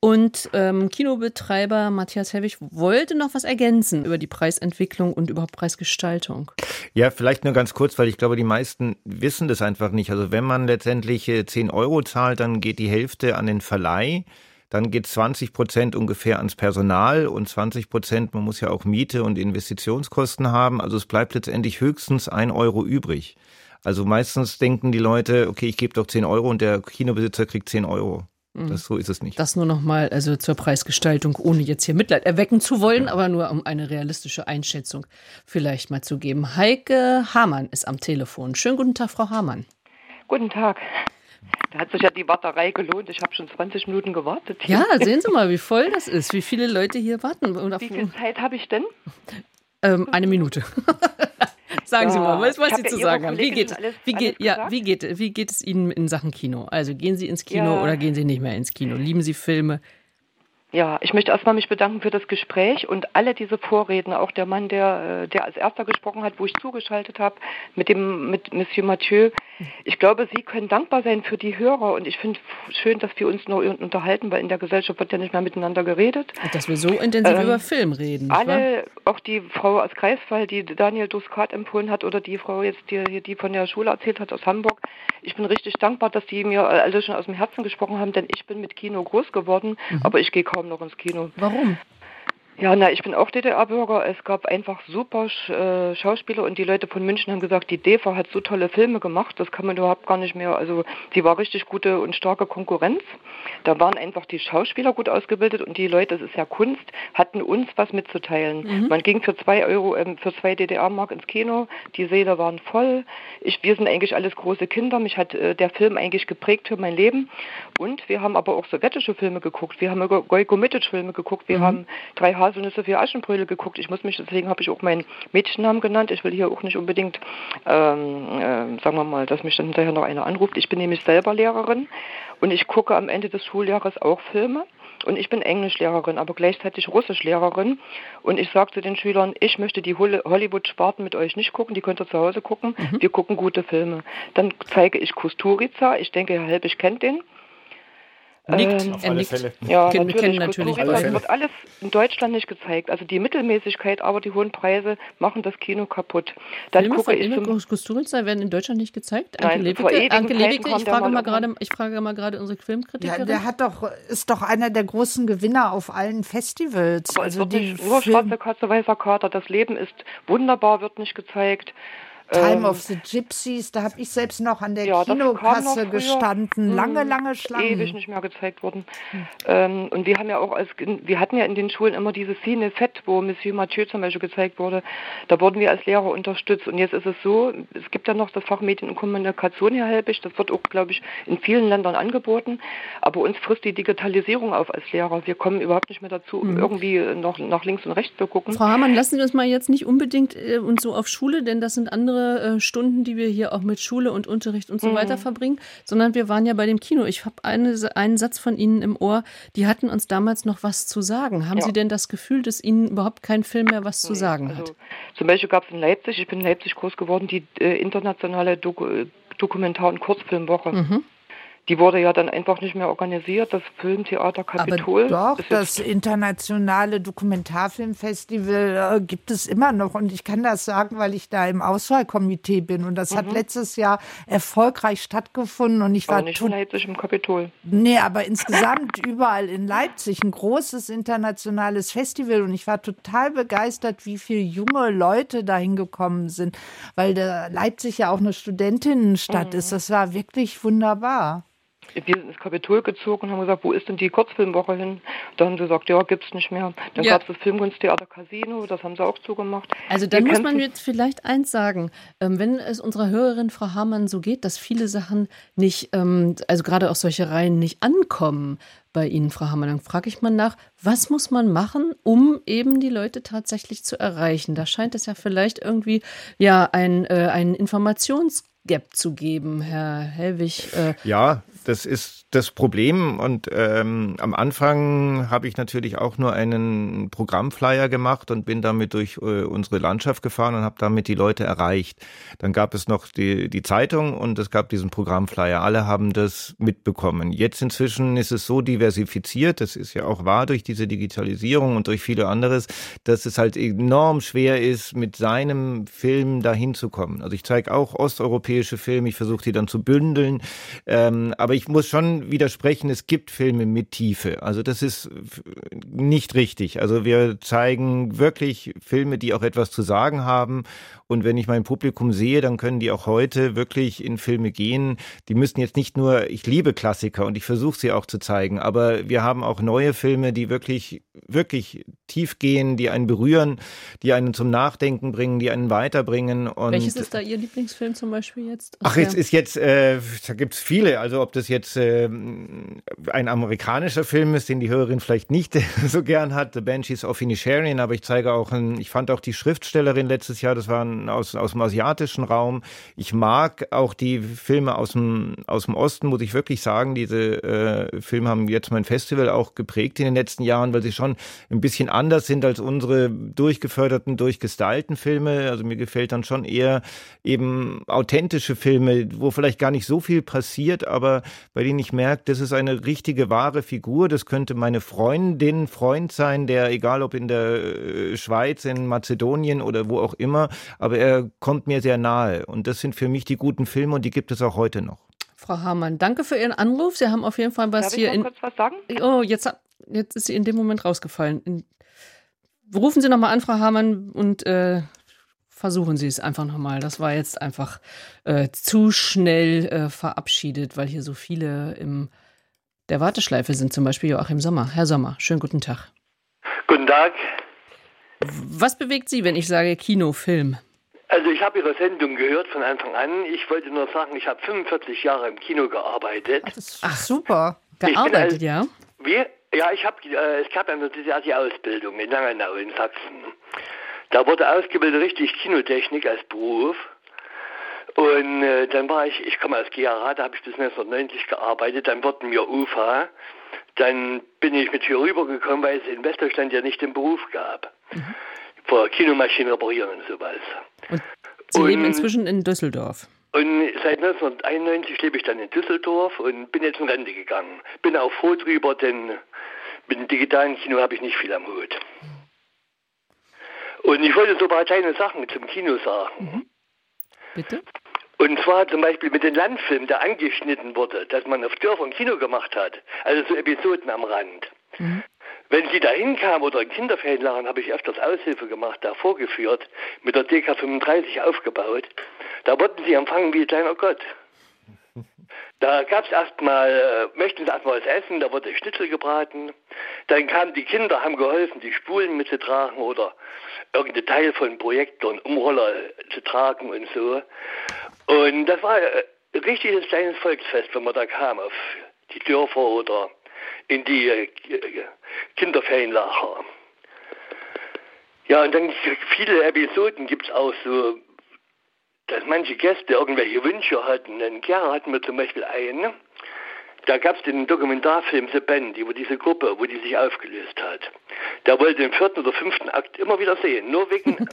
Und ähm, Kinobetreiber Matthias Hewig wollte noch was ergänzen über die Preisentwicklung und überhaupt Preisgestaltung. Ja, vielleicht nur ganz kurz, weil ich glaube, die meisten wissen das einfach nicht. Also wenn man letztendlich 10 Euro zahlt, dann geht die Hälfte an den Verleih. Dann geht 20 Prozent ungefähr ans Personal und 20 Prozent, man muss ja auch Miete und Investitionskosten haben. Also es bleibt letztendlich höchstens ein Euro übrig. Also meistens denken die Leute, okay, ich gebe doch 10 Euro und der Kinobesitzer kriegt 10 Euro. Das, so ist es nicht. Das nur noch mal also zur Preisgestaltung, ohne jetzt hier Mitleid erwecken zu wollen, ja. aber nur um eine realistische Einschätzung vielleicht mal zu geben. Heike Hamann ist am Telefon. Schönen guten Tag, Frau Hamann. Guten Tag. Da hat sich ja die Warterei gelohnt. Ich habe schon 20 Minuten gewartet. Ja, sehen Sie mal, wie voll das ist, wie viele Leute hier warten. wie viel Zeit habe ich denn? Ähm, eine Minute. Sagen ja, Sie mal, was, was Sie zu sagen haben. Wie geht, alles, wie, geht, ja, wie, geht, wie geht es Ihnen in Sachen Kino? Also gehen Sie ins Kino oder gehen Sie nicht mehr ins Kino? Lieben Sie Filme? Ja, ich möchte erstmal mich bedanken für das Gespräch und alle diese Vorredner, auch der Mann, der, äh, der als erster gesprochen hat, wo ich zugeschaltet habe, mit dem, mit Monsieur Mathieu. Ich glaube, Sie können dankbar sein für die Hörer und ich finde schön, dass wir uns noch unterhalten, weil in der Gesellschaft wird ja nicht mehr miteinander geredet. Und dass wir so intensiv ähm, über Film reden. Alle, auch die Frau aus Greifswald, die Daniel Duskat empfohlen hat oder die Frau jetzt, die, die von der Schule erzählt hat aus Hamburg. Ich bin richtig dankbar, dass die mir alle schon aus dem Herzen gesprochen haben, denn ich bin mit Kino groß geworden, mhm. aber ich gehe kaum noch ins Kino. Warum? Ja, na, ich bin auch DDR-Bürger. Es gab einfach super äh, Schauspieler und die Leute von München haben gesagt, die DEFA hat so tolle Filme gemacht, das kann man überhaupt gar nicht mehr. Also sie war richtig gute und starke Konkurrenz. Da waren einfach die Schauspieler gut ausgebildet und die Leute, das ist ja Kunst, hatten uns was mitzuteilen. Mhm. Man ging für zwei Euro, ähm, für zwei DDR-Mark ins Kino, die Säle waren voll. Ich, wir sind eigentlich alles große Kinder. Mich hat äh, der Film eigentlich geprägt für mein Leben. Und wir haben aber auch sowjetische Filme geguckt. Wir haben Gojko Mitic-Filme geguckt. Wir mhm. haben drei Haselnüsse für Aschenbrödel geguckt. Ich muss mich, deswegen habe ich auch meinen Mädchennamen genannt. Ich will hier auch nicht unbedingt, ähm, äh, sagen wir mal, dass mich dann hinterher noch einer anruft. Ich bin nämlich selber Lehrerin und ich gucke am Ende des Schuljahres auch Filme. Und ich bin Englischlehrerin, aber gleichzeitig Russischlehrerin. Und ich sage zu den Schülern, ich möchte die Hollywood-Sparten mit euch nicht gucken, die könnt ihr zu Hause gucken. Mhm. Wir gucken gute Filme. Dann zeige ich Kusturica. Ich denke, Herr Helbig kennt den. Nickt, ähm, er nickt. Fälle. Ja, Ken, natürlich. natürlich das wird alles in Deutschland nicht gezeigt. Also die Mittelmäßigkeit, aber die hohen Preise machen das Kino kaputt. Dann Filme gucke ich zum Kusturica werden in Deutschland nicht gezeigt. Anke Lewicke, Anke Lewicke ich, frage mal gerade, ich frage mal gerade unsere Filmkritikerin. Ja, der hat doch, ist doch einer der großen Gewinner auf allen Festivals. Aber also die nur schwarze Katze, weißer Kater. Das Leben ist wunderbar, wird nicht gezeigt. Time ähm, of the Gypsies, da habe ich selbst noch an der ja, Kinokasse gestanden. Hm, lange, lange Schlangen. Ewig nicht mehr gezeigt worden. Hm. Ähm, und wir haben ja auch als, wir hatten ja in den Schulen immer diese Szene Fett, wo Monsieur Mathieu zum Beispiel gezeigt wurde. Da wurden wir als Lehrer unterstützt. Und jetzt ist es so, es gibt ja noch das Fach Medien und Kommunikation hier halbig. Das wird auch, glaube ich, in vielen Ländern angeboten. Aber uns frisst die Digitalisierung auf als Lehrer. Wir kommen überhaupt nicht mehr dazu, hm. irgendwie noch nach links und rechts zu gucken. Frau Hamann, lassen Sie uns mal jetzt nicht unbedingt äh, uns so auf Schule, denn das sind andere andere äh, Stunden, die wir hier auch mit Schule und Unterricht und so mhm. weiter verbringen, sondern wir waren ja bei dem Kino. Ich habe eine, einen Satz von Ihnen im Ohr, die hatten uns damals noch was zu sagen. Haben ja. Sie denn das Gefühl, dass Ihnen überhaupt kein Film mehr was nee, zu sagen also, hat? Zum Beispiel gab es in Leipzig, ich bin in Leipzig groß geworden, die äh, internationale Doku Dokumentar- und Kurzfilmwoche. Mhm. Die wurde ja dann einfach nicht mehr organisiert, das Filmtheater Kapitol. Aber doch, das internationale Dokumentarfilmfestival äh, gibt es immer noch. Und ich kann das sagen, weil ich da im Auswahlkomitee bin. Und das mhm. hat letztes Jahr erfolgreich stattgefunden. Und ich war nicht in Leipzig im Kapitol. Nee, aber insgesamt überall in Leipzig ein großes internationales Festival. Und ich war total begeistert, wie viele junge Leute dahin gekommen sind. Weil der Leipzig ja auch eine Studentinnenstadt mhm. ist. Das war wirklich wunderbar wir sind ins Kapitol gezogen und haben gesagt, wo ist denn die Kurzfilmwoche hin? Da haben sie gesagt, ja, gibt's nicht mehr. Dann ja. gab es das Filmkunsttheater Casino, das haben sie auch zugemacht. Also da muss man jetzt vielleicht eins sagen, ähm, wenn es unserer Hörerin Frau Hamann so geht, dass viele Sachen nicht, ähm, also gerade auch solche Reihen nicht ankommen bei Ihnen, Frau Hamann, dann frage ich mal nach, was muss man machen, um eben die Leute tatsächlich zu erreichen? Da scheint es ja vielleicht irgendwie ja ein, äh, ein Informationsgap zu geben, Herr Hellwig. Äh, ja, das ist das Problem. Und ähm, am Anfang habe ich natürlich auch nur einen Programmflyer gemacht und bin damit durch äh, unsere Landschaft gefahren und habe damit die Leute erreicht. Dann gab es noch die, die Zeitung und es gab diesen Programmflyer. Alle haben das mitbekommen. Jetzt inzwischen ist es so diversifiziert, das ist ja auch wahr durch diese Digitalisierung und durch viele anderes, dass es halt enorm schwer ist, mit seinem Film dahin zu kommen. Also ich zeige auch osteuropäische Filme, ich versuche die dann zu bündeln. Ähm, aber ich muss schon widersprechen, es gibt Filme mit Tiefe. Also das ist nicht richtig. Also wir zeigen wirklich Filme, die auch etwas zu sagen haben. Und wenn ich mein Publikum sehe, dann können die auch heute wirklich in Filme gehen. Die müssen jetzt nicht nur, ich liebe Klassiker und ich versuche sie auch zu zeigen, aber wir haben auch neue Filme, die wirklich, wirklich tief gehen, die einen berühren, die einen zum Nachdenken bringen, die einen weiterbringen. Und Welches ist da Ihr Lieblingsfilm zum Beispiel jetzt? Ach, jetzt ist jetzt, äh, da gibt's viele. Also ob das jetzt äh, ein amerikanischer Film ist, den die Hörerin vielleicht nicht so gern hat, The Banshees of Inisherin, aber ich zeige auch, ein, ich fand auch die Schriftstellerin letztes Jahr, das war aus, aus dem asiatischen Raum. Ich mag auch die Filme aus dem, aus dem Osten, muss ich wirklich sagen. Diese äh, Filme haben jetzt mein Festival auch geprägt in den letzten Jahren, weil sie schon ein bisschen anders sind als unsere durchgeförderten, durchgestylten Filme. Also mir gefällt dann schon eher eben authentische Filme, wo vielleicht gar nicht so viel passiert, aber bei denen ich merke, das ist eine richtige, wahre Figur. Das könnte meine Freundin, Freund sein, der, egal ob in der äh, Schweiz, in Mazedonien oder wo auch immer, aber er kommt mir sehr nahe. Und das sind für mich die guten Filme und die gibt es auch heute noch. Frau Hamann, danke für Ihren Anruf. Sie haben auf jeden Fall was Darf hier ich noch in. kurz was sagen? Oh, jetzt, jetzt ist sie in dem Moment rausgefallen. In, rufen Sie nochmal an, Frau Hamann, und äh, versuchen Sie es einfach nochmal. Das war jetzt einfach äh, zu schnell äh, verabschiedet, weil hier so viele im der Warteschleife sind, zum Beispiel Joachim Sommer. Herr Sommer, schönen guten Tag. Guten Tag. Was bewegt Sie, wenn ich sage Kinofilm? Also ich habe Ihre Sendung gehört von Anfang an. Ich wollte nur sagen, ich habe 45 Jahre im Kino gearbeitet. Ach, super. Gearbeitet, als, ja? Wie? Ja, ich habe, äh, es gab eine die Ausbildung in Langenau in Sachsen. Da wurde ausgebildet richtig Kinotechnik als Beruf. Und äh, dann war ich, ich komme aus GRA, da habe ich bis 1990 gearbeitet, dann wurden mir UFA. Dann bin ich mit hier rübergekommen, weil es in Westdeutschland ja nicht den Beruf gab. Mhm. Vor Kinomaschinen reparieren und sowas. Und Sie und, leben inzwischen in Düsseldorf. Und seit 1991 lebe ich dann in Düsseldorf und bin jetzt in Rente gegangen. Bin auch froh drüber, denn mit dem digitalen Kino habe ich nicht viel am Hut. Und ich wollte so ein paar kleine Sachen zum Kino sagen. Mhm. Bitte? Und zwar zum Beispiel mit den Landfilmen, der angeschnitten wurde, dass man auf Dörfern Kino gemacht hat. Also so Episoden am Rand. Mhm. Wenn Sie da hinkamen oder in Kinderferienlagern, habe ich öfters Aushilfe gemacht, da vorgeführt, mit der DK35 aufgebaut. Da wurden Sie empfangen wie ein kleiner Gott. Da gab es erstmal, äh, möchten Sie erstmal was essen, da wurde Schnitzel gebraten. Dann kamen die Kinder, haben geholfen, die Spulen mitzutragen oder irgendein Teil von Projektoren, Umroller zu tragen und so. Und das war ein richtiges kleines Volksfest, wenn man da kam auf die Dörfer oder in die äh, Kinderferienlager. Ja, und dann viele Episoden gibt es auch so, dass manche Gäste irgendwelche Wünsche hatten. In Gera hatten wir zum Beispiel einen, da gab es den Dokumentarfilm The Band, wo diese Gruppe, wo die sich aufgelöst hat. Der wollte den vierten oder fünften Akt immer wieder sehen. Nur wegen,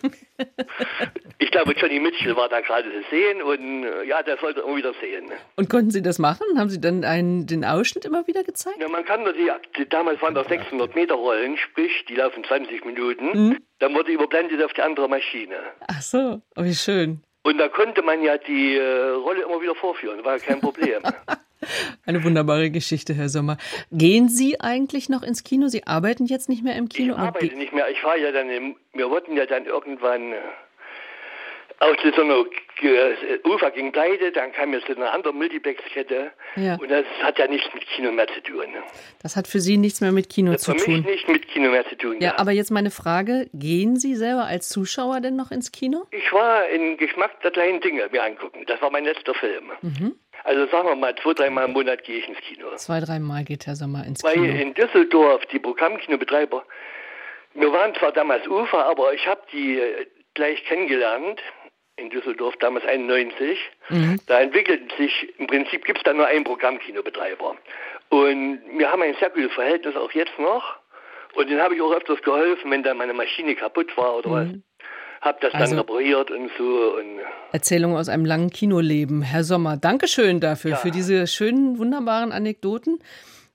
ich glaube, Johnny Mitchell war da gerade zu sehen und äh, ja, der sollte immer wieder sehen. Und konnten Sie das machen? Haben Sie dann einen, den Ausschnitt immer wieder gezeigt? Ja, man kann die, die damals waren das 600 Meter Rollen, sprich, die laufen 20 Minuten. Mhm. Dann wurde überblendet auf die andere Maschine. Ach so, oh, wie schön. Und da konnte man ja die äh, Rolle immer wieder vorführen, war kein Problem. Eine wunderbare Geschichte, Herr Sommer. Gehen Sie eigentlich noch ins Kino? Sie arbeiten jetzt nicht mehr im Kino? Ich arbeite nicht mehr. Ich war ja dann, im, wir wurden ja dann irgendwann aus so einer Ufer ging pleite, dann kam jetzt eine andere Multiplex-Kette ja. und das hat ja nichts mit Kino mehr zu tun. Das hat für Sie nichts mehr mit Kino das zu tun? Für mich nicht mit Kino mehr zu tun. Ja, ja, aber jetzt meine Frage, gehen Sie selber als Zuschauer denn noch ins Kino? Ich war in Geschmack der kleinen Dinge mir angucken. Das war mein letzter Film. Mhm. Also sagen wir mal, zwei, dreimal im Monat gehe ich ins Kino. Zwei, dreimal geht Herr Sommer ins Weil Kino. Weil in Düsseldorf, die Programmkinobetreiber, wir waren zwar damals Ufer, aber ich habe die äh, gleich kennengelernt in Düsseldorf, damals 91. Mhm. Da entwickelten sich, im Prinzip gibt es da nur einen Programmkinobetreiber. Und wir haben ein sehr gutes Verhältnis auch jetzt noch. Und den habe ich auch öfters geholfen, wenn da meine Maschine kaputt war oder mhm. was. Hab das also, dann repariert und so. Und Erzählung aus einem langen Kinoleben. Herr Sommer, Dankeschön dafür, ja. für diese schönen, wunderbaren Anekdoten.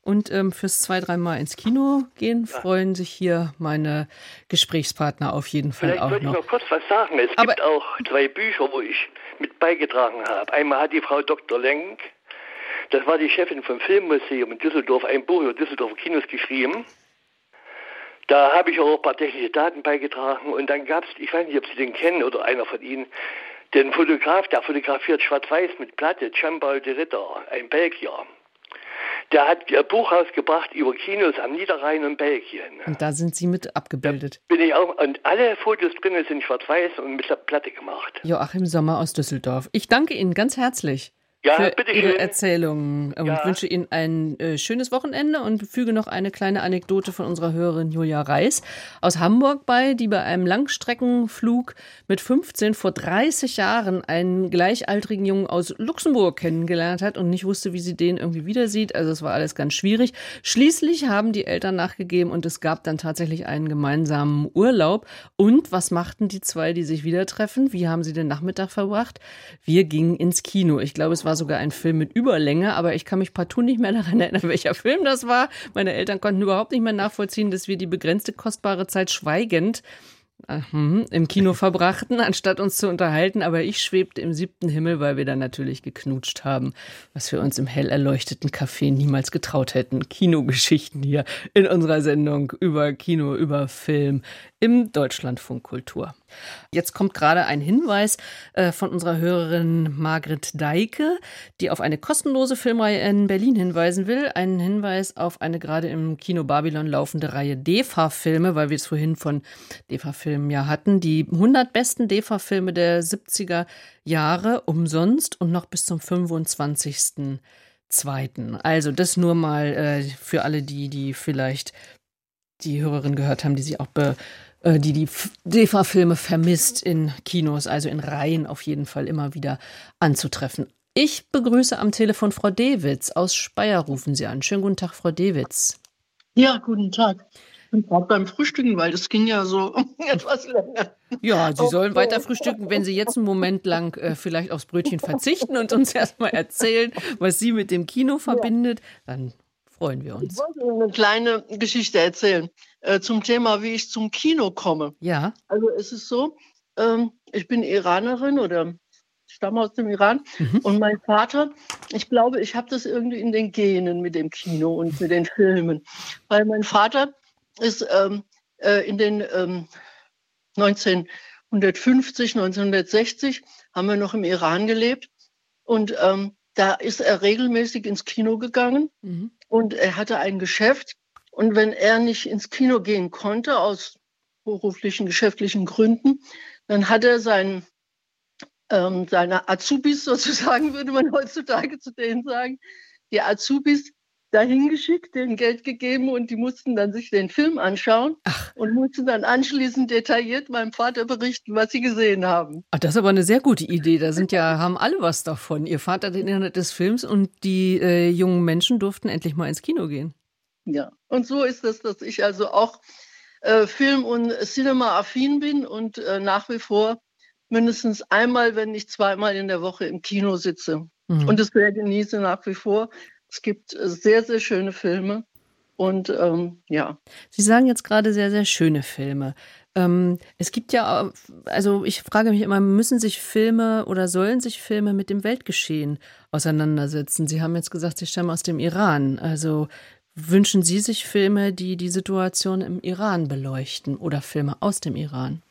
Und ähm, fürs zwei, dreimal ins Kino gehen freuen sich hier meine Gesprächspartner auf jeden Fall Vielleicht auch wollte noch. ich noch kurz was sagen. Es Aber gibt auch zwei Bücher, wo ich mit beigetragen habe. Einmal hat die Frau Dr. Lenk, das war die Chefin vom Filmmuseum in Düsseldorf, ein Buch über Düsseldorfer Kinos geschrieben. Da habe ich auch ein paar technische Daten beigetragen. Und dann gab es, ich weiß nicht, ob Sie den kennen oder einer von Ihnen, den Fotograf, der fotografiert schwarz-weiß mit Platte, Jean-Paul de Ritter, ein Belgier. Der hat ein Buch rausgebracht über Kinos am Niederrhein und Belgien. Und da sind Sie mit abgebildet. Da bin ich auch, und alle Fotos drinnen sind schwarz-weiß und mit der Platte gemacht. Joachim Sommer aus Düsseldorf. Ich danke Ihnen ganz herzlich ja, für bitte Ihre. Erzählung und Ja. wünsche Ihnen ein äh, schönes Wochenende und füge noch eine kleine Anekdote von unserer Hörerin Julia Reis aus Hamburg bei, die bei einem Langstreckenflug mit 15 vor 30 Jahren einen gleichaltrigen Jungen aus Luxemburg kennengelernt hat und nicht wusste, wie sie den irgendwie wieder sieht. Also es war alles ganz schwierig. Schließlich haben die Eltern nachgegeben und es gab dann tatsächlich einen gemeinsamen Urlaub. Und was machten die zwei, die sich wieder treffen? Wie haben sie den Nachmittag verbracht? Wir gingen ins Kino. Ich glaube, es war sogar ein Film mit Überlänge, aber ich kann mich partout nicht mehr daran erinnern, welcher Film das war. Meine Eltern konnten überhaupt nicht mehr nachvollziehen, dass wir die begrenzte kostbare Zeit schweigend äh, hm, im Kino verbrachten, anstatt uns zu unterhalten. Aber ich schwebte im siebten Himmel, weil wir dann natürlich geknutscht haben, was wir uns im hell erleuchteten Café niemals getraut hätten. Kinogeschichten hier in unserer Sendung über Kino, über Film im Deutschlandfunk Kultur. Jetzt kommt gerade ein Hinweis äh, von unserer Hörerin Margret Deike, die auf eine kostenlose Filmreihe in Berlin hinweisen will. Einen Hinweis auf eine gerade im Kino Babylon laufende Reihe DEFA-Filme, weil wir es vorhin von DEFA-Filmen ja hatten. Die 100 besten DEFA-Filme der 70er Jahre umsonst und noch bis zum 25. Zweiten. Also das nur mal äh, für alle die, die vielleicht die Hörerin gehört haben, die sie auch be, die die F- DEFA-Filme vermisst in Kinos, also in Reihen auf jeden Fall immer wieder anzutreffen. Ich begrüße am Telefon Frau Dewitz. Aus Speyer rufen Sie an. Schönen guten Tag, Frau Dewitz. Ja, guten Tag. Ich bin gerade beim Frühstücken, weil das ging ja so etwas länger. Ja, Sie Okay. sollen weiter frühstücken, wenn Sie jetzt einen Moment lang äh, vielleicht aufs Brötchen verzichten und uns erstmal erzählen, was Sie mit dem Kino verbindet. Dann freuen wir Ich uns. wollte Ihnen eine kleine Geschichte erzählen äh, zum Thema, wie ich zum Kino komme. Ja. Also es ist so, ähm, ich bin Iranerin oder stamme aus dem Iran und mein Vater, ich glaube, ich habe das irgendwie in den Genen mit dem Kino und mit den Filmen, weil mein Vater ist ähm, äh, in den ähm, 1950, 1960 haben wir noch im Iran gelebt und ähm, da ist er regelmäßig ins Kino gegangen und er hatte ein Geschäft. Und wenn er nicht ins Kino gehen konnte aus beruflichen, geschäftlichen Gründen, dann hat er seinen ähm, seine Azubis sozusagen, würde man heutzutage zu denen sagen, die Azubis dahin geschickt, denen Geld gegeben und die mussten dann sich den Film anschauen und mussten dann anschließend detailliert meinem Vater berichten, was sie gesehen haben. Ah, das ist aber eine sehr gute Idee. Da sind ja, haben alle was davon. Ihr Vater den Inhalt des Films und die äh, jungen Menschen durften endlich mal ins Kino gehen. Ja, und so ist es, dass ich also auch äh, Film- und Cinema-affin bin und äh, nach wie vor mindestens einmal, wenn nicht zweimal in der Woche im Kino sitze. Mhm. Und es sehr genieße nach wie vor. Es gibt äh, sehr, sehr schöne Filme. Und ähm, ja. Sie sagen jetzt gerade sehr, sehr schöne Filme. Ähm, es gibt ja, also ich frage mich immer, müssen sich Filme oder sollen sich Filme mit dem Weltgeschehen auseinandersetzen? Sie haben jetzt gesagt, Sie stammen aus dem Iran. Also wünschen Sie sich Filme, die die Situation im Iran beleuchten oder Filme aus dem Iran?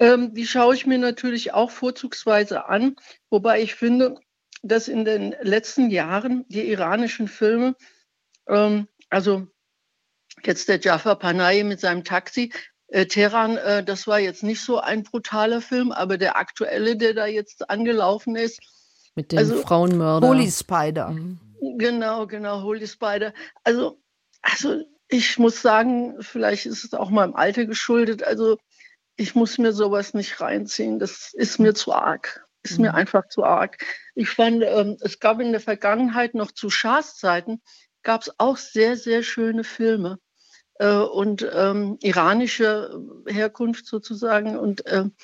Ähm, die schaue ich mir natürlich auch vorzugsweise an, wobei ich finde, dass in den letzten Jahren die iranischen Filme, ähm, also jetzt der Jafar Panahi mit seinem Taxi, äh, Teheran, äh, das war jetzt nicht so ein brutaler Film, aber der aktuelle, der da jetzt angelaufen ist, Mit dem Also- Frauenmörder. Holy Spider. Genau, genau, Holy Spider. Also, also ich muss sagen, vielleicht ist es auch meinem Alter geschuldet. Also ich muss mir sowas nicht reinziehen. Das ist mir zu arg. Ist mir Mhm. einfach zu arg. Ich fand, ähm, es gab in der Vergangenheit noch zu Schahs Zeiten, gab es auch sehr, sehr schöne Filme äh, und ähm, iranische Herkunft sozusagen. Und ähm,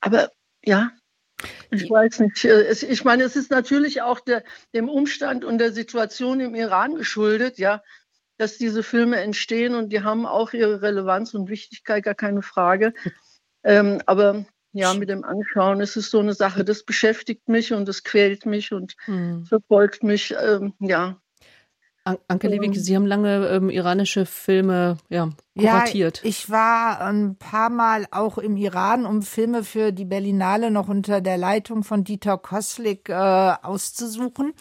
aber ja, ich weiß nicht. äh, ich meine, es ist natürlich auch der, dem Umstand und der Situation im Iran geschuldet, ja, dass diese Filme entstehen und die haben auch ihre Relevanz und Wichtigkeit, gar keine Frage. Ähm, aber ja, mit dem Anschauen ist es so eine Sache, das beschäftigt mich und das quält mich und Hm. verfolgt mich. Ähm, ja, An Anke Lewicke, Sie haben lange ähm, iranische Filme ja, kuratiert. Ja, ich war ein paar Mal auch im Iran, um Filme für die Berlinale noch unter der Leitung von Dieter Koslik äh, auszusuchen.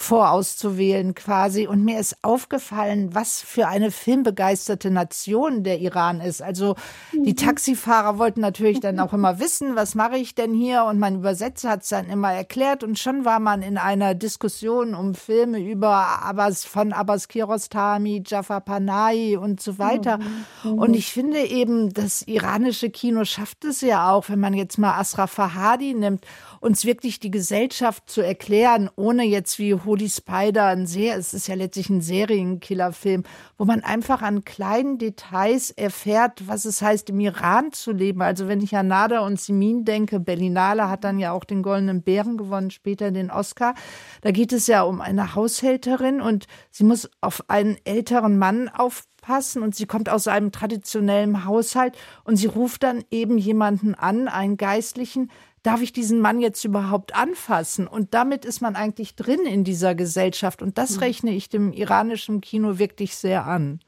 Vorauszuwählen quasi. Und mir ist aufgefallen, was für eine filmbegeisterte Nation der Iran ist. Also die mhm. Taxifahrer wollten natürlich dann auch immer wissen, was mache ich denn hier? Und mein Übersetzer hat es dann immer erklärt. Und schon war man in einer Diskussion um Filme über Abbas, von Abbas Kiarostami, Jafar Panahi und so weiter. Mhm. Und ich finde eben, das iranische Kino schafft es ja auch, wenn man jetzt mal Asra Fahadi nimmt, uns wirklich die Gesellschaft zu erklären, ohne jetzt wie Holy Spider ein sehr, es ist ja letztlich ein Serienkillerfilm, wo man einfach an kleinen Details erfährt, was es heißt, im Iran zu leben. Also wenn ich an Nada und Simin denke, Berlinale hat dann ja auch den Goldenen Bären gewonnen, später den Oscar. Da geht es ja um eine Haushälterin und sie muss auf einen älteren Mann aufpassen und sie kommt aus einem traditionellen Haushalt und sie ruft dann eben jemanden an, einen Geistlichen, darf ich diesen Mann jetzt überhaupt anfassen? Und damit ist man eigentlich drin in dieser Gesellschaft. Und das hm. rechne ich dem iranischen Kino wirklich sehr an.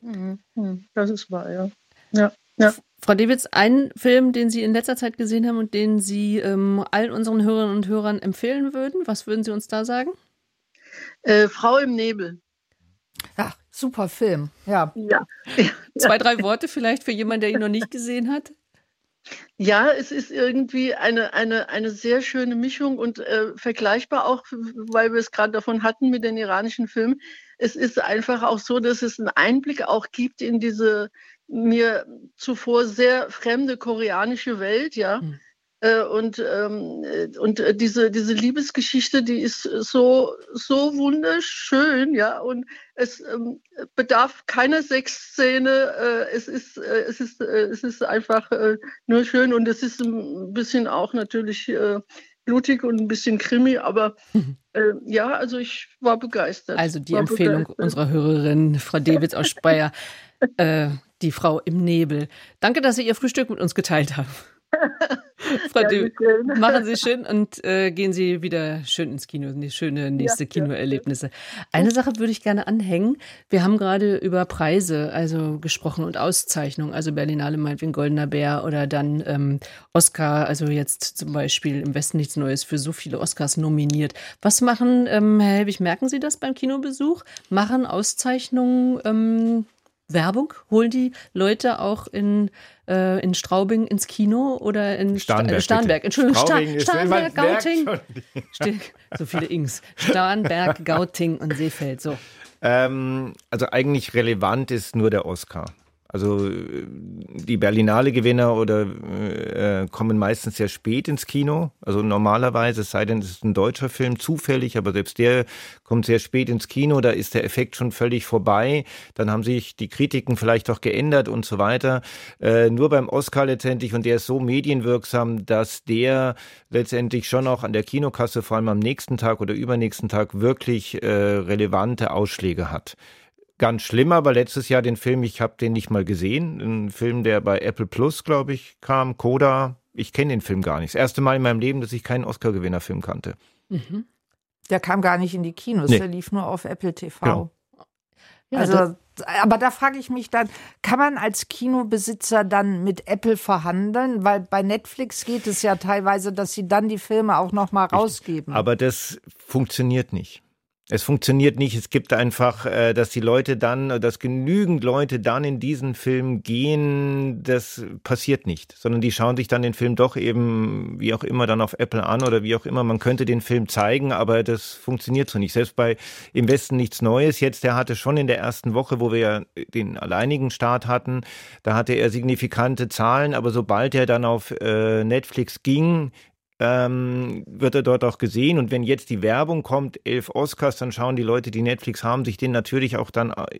Mhm. Hm. Das ist wahr, ja. ja. ja. Frau Dewitz, ein Film, den Sie in letzter Zeit gesehen haben und den Sie ähm, allen unseren Hörerinnen und Hörern empfehlen würden, was würden Sie uns da sagen? Äh, Frau im Nebel. Ach, super Film, ja. ja. Zwei, drei Worte vielleicht für jemanden, der ihn noch nicht gesehen hat? Ja, es ist irgendwie eine, eine, eine sehr schöne Mischung und äh, vergleichbar auch, weil wir es gerade davon hatten mit den iranischen Filmen. Es ist einfach auch so, dass es einen Einblick auch gibt in diese mir zuvor sehr fremde koreanische Welt, ja. Mhm. Äh, und, ähm, und diese, diese Liebesgeschichte, die ist so, so wunderschön, ja. Und es ähm, bedarf keiner Sexszene. Äh, es, ist, äh, es, ist, äh, es ist einfach äh, nur schön und es ist ein bisschen auch natürlich äh, blutig und ein bisschen krimi, aber mhm. ja, also ich war begeistert. Also die Empfehlung begeistert. unserer Hörerin, Frau Davids aus Speyer, die Frau im Nebel. Danke, dass Sie Ihr Frühstück mit uns geteilt haben. Frau Dö, machen Sie schön und äh, gehen Sie wieder schön ins Kino, schöne nächste ja, Kinoerlebnisse. Eine Sache würde ich gerne anhängen. Wir haben gerade über Preise also gesprochen und Auszeichnungen, also Berlinale meinetwegen Goldener Bär oder dann ähm, Oscar, also jetzt zum Beispiel im Westen nichts Neues für so viele Oscars nominiert. Was machen, ähm, Herr Helbig, merken Sie das beim Kinobesuch? Machen Auszeichnungen ähm, Werbung? Holen die Leute auch in, äh, in Straubing ins Kino oder in Starnberg? Sta Starnberg, Entschuldigung, Sta Starnberg, Gauting. so viele Ings. Starnberg, Gauting und Seefeld, so. Ähm, also eigentlich relevant ist nur der Oscar. Also äh, die Berlinale-Gewinner oder äh, kommen meistens sehr spät ins Kino. Also normalerweise, es sei denn, es ist ein deutscher Film, zufällig, aber selbst der kommt sehr spät ins Kino, da ist der Effekt schon völlig vorbei. Dann haben sich die Kritiken vielleicht auch geändert und so weiter. Äh, nur beim Oscar letztendlich, und der ist so medienwirksam, dass der letztendlich schon auch an der Kinokasse, vor allem am nächsten Tag oder übernächsten Tag, wirklich äh, relevante Ausschläge hat ganz schlimm, aber letztes Jahr den Film, ich habe den nicht mal gesehen. Ein Film, der bei Apple Plus, glaube ich, kam, Coda. Ich kenne den Film gar nicht. Das erste Mal in meinem Leben, dass ich keinen Oscar-Gewinner-Film kannte. Mhm. Der kam gar nicht in die Kinos, nee. der lief nur auf Apple TV. Genau. Ja, also, aber da frage ich mich dann, kann man als Kinobesitzer dann mit Apple verhandeln? Weil bei Netflix geht es ja teilweise, dass sie dann die Filme auch noch mal rausgeben. Aber das funktioniert nicht. Es funktioniert nicht. Es gibt einfach, äh, dass die Leute dann, dass genügend Leute dann in diesen Film gehen, das passiert nicht, sondern die schauen sich dann den Film doch eben, wie auch immer, dann auf Apple an oder wie auch immer. Man könnte den Film zeigen, aber das funktioniert so nicht. Selbst bei Im Westen nichts Neues. Jetzt, der hatte schon in der ersten Woche, wo wir ja den alleinigen Start hatten, da hatte er signifikante Zahlen, aber sobald er dann auf äh, Netflix ging, ähm, wird er dort auch gesehen. Und wenn jetzt die Werbung kommt, elf Oscars, dann schauen die Leute, die Netflix haben, sich den natürlich auch dann äh,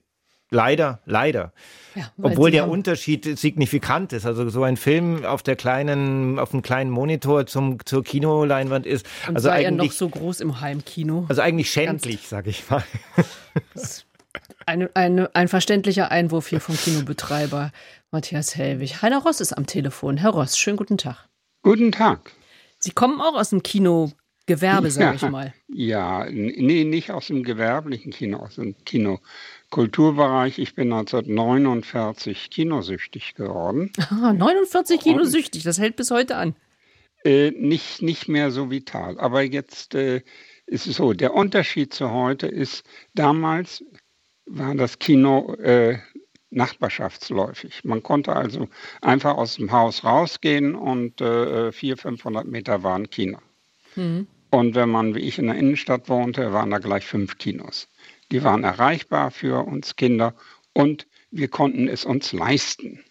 leider, leider. Ja, Obwohl der Unterschied signifikant ist. Also so ein Film auf der kleinen, auf dem kleinen Monitor zum, zur Kinoleinwand ist. Und also sei eigentlich, er noch so groß im Heimkino. Also eigentlich schändlich, sag ich mal. Eine, eine, ein verständlicher Einwurf hier vom Kinobetreiber Matthias Hellwig. Heiner Ross ist am Telefon. Herr Ross, schönen guten Tag. Guten Tag. Sie kommen auch aus dem Kinogewerbe, sage ich mal. Ja, nee, nicht aus dem gewerblichen Kino, aus dem Kinokulturbereich. Ich bin 1949 kinosüchtig geworden. Ah, 49 kinosüchtig, das hält bis heute an. Äh, nicht, nicht mehr so vital. Aber jetzt äh, ist es so, der Unterschied zu heute ist, damals war das Kino äh, nachbarschaftsläufig. Man konnte also einfach aus dem Haus rausgehen und äh, 400, 500 Meter war ein Kino. Mhm. Und wenn man, wie ich, in der Innenstadt wohnte, waren da gleich fünf Kinos. Die waren erreichbar für uns Kinder und wir konnten es uns leisten.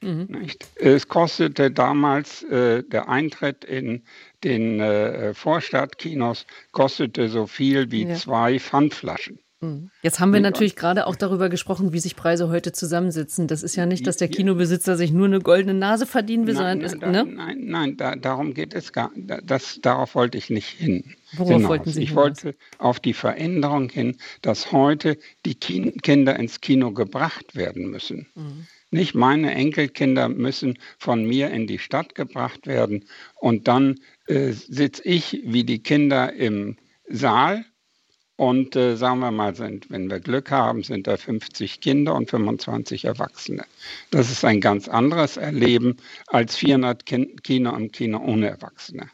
Mhm. Es kostete damals äh, der Eintritt in den äh, Vorstadtkinos kostete so viel wie ja. zwei Pfandflaschen. Mhm. Jetzt haben wir natürlich gerade auch darüber gesprochen, wie sich Preise heute zusammensetzen. Das ist ja nicht, dass der Kinobesitzer sich nur eine goldene Nase verdienen will, nein, sondern nein, ne? nein, nein, da, darum geht es gar. Das, darauf wollte ich nicht hin. Worauf hinaus. wollten Sie Ich hinaus? wollte auf die Veränderung hin, dass heute die Kinder ins Kino gebracht werden müssen. Mhm. Nicht meine Enkelkinder müssen von mir in die Stadt gebracht werden und dann äh, sitze ich wie die Kinder im Saal und äh, sagen wir mal, sind, wenn wir Glück haben, sind da 50 Kinder und 25 Erwachsene. Das ist ein ganz anderes Erleben als 400 Kino im Kino ohne Erwachsene.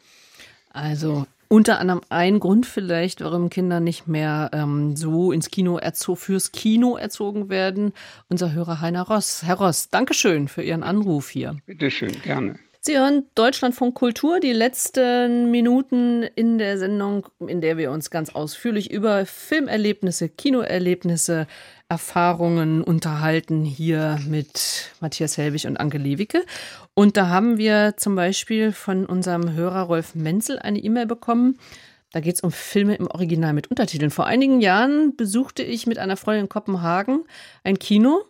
Also unter anderem ein Grund vielleicht, warum Kinder nicht mehr ähm, so ins Kino fürs Kino erzogen werden. Unser Hörer Heiner Ross. Herr Ross, Dankeschön für Ihren Anruf hier. Bitte schön, gerne. Sie hören Deutschlandfunk Kultur, die letzten Minuten in der Sendung, in der wir uns ganz ausführlich über Filmerlebnisse, Kinoerlebnisse, Erfahrungen unterhalten, hier mit Matthias Helbig und Anke Lewicke. Und da haben wir zum Beispiel von unserem Hörer Rolf Menzel eine E-Mail bekommen. Da geht es um Filme im Original mit Untertiteln. Vor einigen Jahren besuchte ich mit einer Freundin in Kopenhagen ein Kino.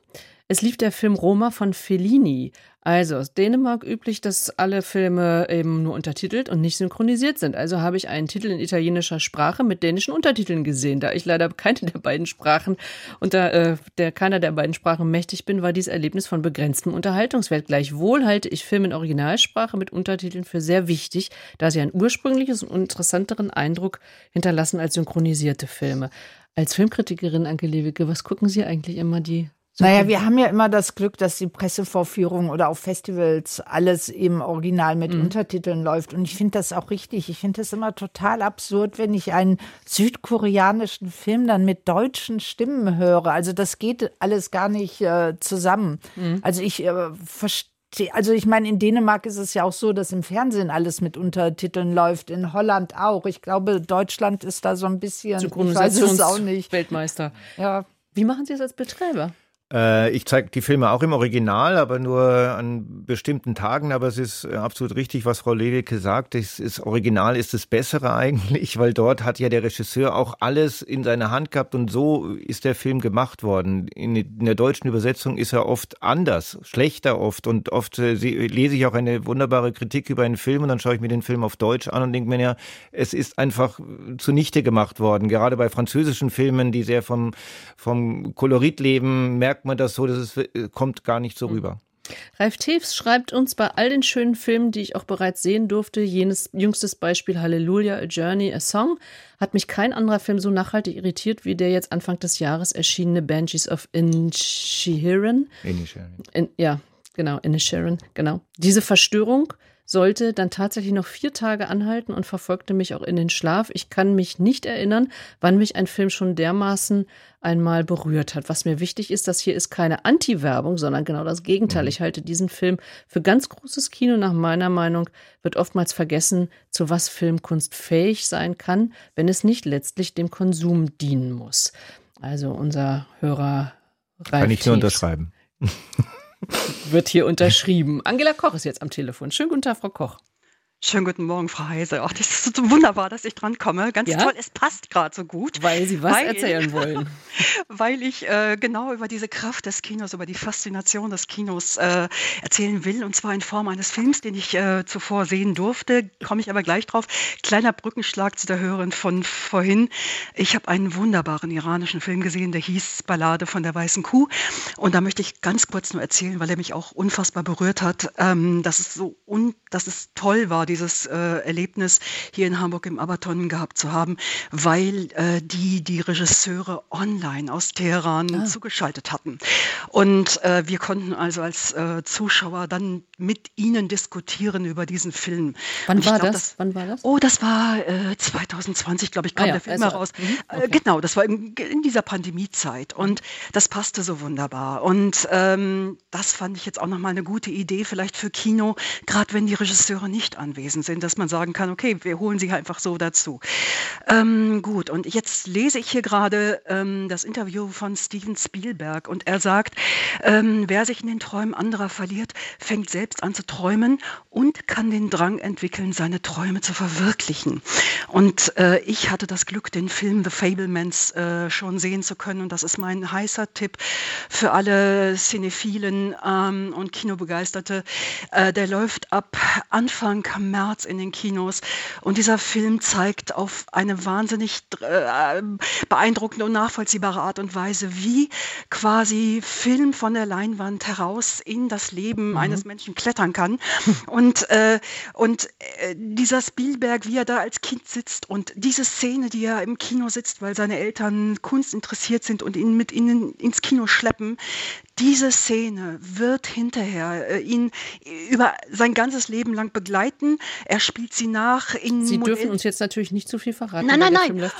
Es lief der Film Roma von Fellini. Also aus Dänemark üblich, dass alle Filme eben nur untertitelt und nicht synchronisiert sind. Also habe ich einen Titel in italienischer Sprache mit dänischen Untertiteln gesehen. Da ich leider keine der beiden Sprachen unter äh, der keiner der beiden Sprachen mächtig bin, war dieses Erlebnis von begrenztem Unterhaltungswert. Gleichwohl halte ich Filme in Originalsprache mit Untertiteln für sehr wichtig, da sie einen ursprüngliches und interessanteren Eindruck hinterlassen als synchronisierte Filme. Als Filmkritikerin, Anke Lewicke, was gucken Sie eigentlich immer die naja, wir haben ja immer das Glück, dass die Pressevorführungen oder auf Festivals alles im Original mit mhm. Untertiteln läuft. Und ich finde das auch richtig. Ich finde das immer total absurd, wenn ich einen südkoreanischen Film dann mit deutschen Stimmen höre. Also das geht alles gar nicht äh, zusammen. Mhm. Also ich äh, verstehe also ich meine, in Dänemark ist es ja auch so, dass im Fernsehen alles mit Untertiteln läuft, in Holland auch. Ich glaube, Deutschland ist da so ein bisschen ich weiß es auch nicht. Weltmeister. Ja. Wie machen Sie es als Betreiber? Äh, ich zeige die Filme auch im Original, aber nur an bestimmten Tagen. Aber es ist absolut richtig, was Frau Lewicke sagt. Das ist, Original ist das Bessere eigentlich, weil dort hat ja der Regisseur auch alles in seiner Hand gehabt und so ist der Film gemacht worden. In, in der deutschen Übersetzung ist er oft anders, schlechter oft und oft äh, lese ich auch eine wunderbare Kritik über einen Film und dann schaue ich mir den Film auf Deutsch an und denke mir ja, es ist einfach zunichte gemacht worden. Gerade bei französischen Filmen, die sehr vom, vom Kolorit leben, merkt merkt man das so, dass es äh, kommt gar nicht so hm. rüber. Ralf Tews schreibt uns bei all den schönen Filmen, die ich auch bereits sehen durfte, jenes jüngstes Beispiel Hallelujah, A Journey, A Song, hat mich kein anderer Film so nachhaltig irritiert wie der jetzt Anfang des Jahres erschienene Banshees of Inisherin. Inisherin. In, ja, genau, Inisherin, genau. Diese Verstörung sollte dann tatsächlich noch vier Tage anhalten und verfolgte mich auch in den Schlaf. Ich kann mich nicht erinnern, wann mich ein Film schon dermaßen einmal berührt hat. Was mir wichtig ist, das hier ist keine Anti-Werbung, sondern genau das Gegenteil. Mhm. Ich halte diesen Film für ganz großes Kino. Nach meiner Meinung wird oftmals vergessen, zu was Filmkunst fähig sein kann, wenn es nicht letztlich dem Konsum dienen muss. Also unser Hörer Ralf Kann ich nur unterschreiben. wird hier unterschrieben. Angela Koch ist jetzt am Telefon. Schönen guten Tag, Frau Koch. Schönen guten Morgen, Frau Heise. Ach, das ist so wunderbar, dass ich dran komme. Ganz ja? toll, es passt gerade so gut. Weil Sie was weil, erzählen wollen. weil ich äh, genau über diese Kraft des Kinos, über die Faszination des Kinos äh, erzählen will. Und zwar in Form eines Films, den ich äh, zuvor sehen durfte. Komme ich aber gleich drauf. Kleiner Brückenschlag zu der Hörerin von vorhin. Ich habe einen wunderbaren iranischen Film gesehen, der hieß Ballade von der weißen Kuh. Und da möchte ich ganz kurz nur erzählen, weil er mich auch unfassbar berührt hat, ähm, dass, es so un dass es toll war, dieses äh, Erlebnis hier in Hamburg im Abaton gehabt zu haben, weil äh, die die Regisseure online aus Teheran ah. zugeschaltet hatten. Und äh, wir konnten also als äh, Zuschauer dann mit ihnen diskutieren über diesen Film. Wann war glaub, das? das? Wann war das? Oh, das war 2020, glaube ich, kam ah, ja. der Film also, heraus. Mhm. Okay. Genau, das war in, in dieser Pandemiezeit. Und das passte so wunderbar. Und ähm, das fand ich jetzt auch nochmal eine gute Idee, vielleicht für Kino, gerade wenn die Regisseure nicht anwesend sind, dass man sagen kann, okay, wir holen sie einfach so dazu. Ähm, gut, und jetzt lese ich hier gerade ähm, das Interview von Steven Spielberg und er sagt, ähm, wer sich in den Träumen anderer verliert, fängt selbst an zu träumen und kann den Drang entwickeln, seine Träume zu verwirklichen. Und äh, ich hatte das Glück, den Film The Fablemans äh, schon sehen zu können und das ist mein heißer Tipp für alle Cinephilen ähm, und Kinobegeisterte. Äh, der läuft ab Anfang März in den Kinos und dieser Film zeigt auf eine wahnsinnig äh, beeindruckende und nachvollziehbare Art und Weise, wie quasi Film von der Leinwand heraus in das Leben mhm. eines Menschen klettern kann. Und, äh, und äh, dieser Spielberg, wie er da als Kind sitzt und diese Szene, die er im Kino sitzt, weil seine Eltern Kunst interessiert sind und ihn mit ihnen ins Kino schleppen, diese Szene wird hinterher äh, ihn über sein ganzes Leben lang begleiten. Er spielt sie nach in Sie Modell dürfen uns jetzt natürlich nicht zu viel verraten. Nein, nein, nein. Ja,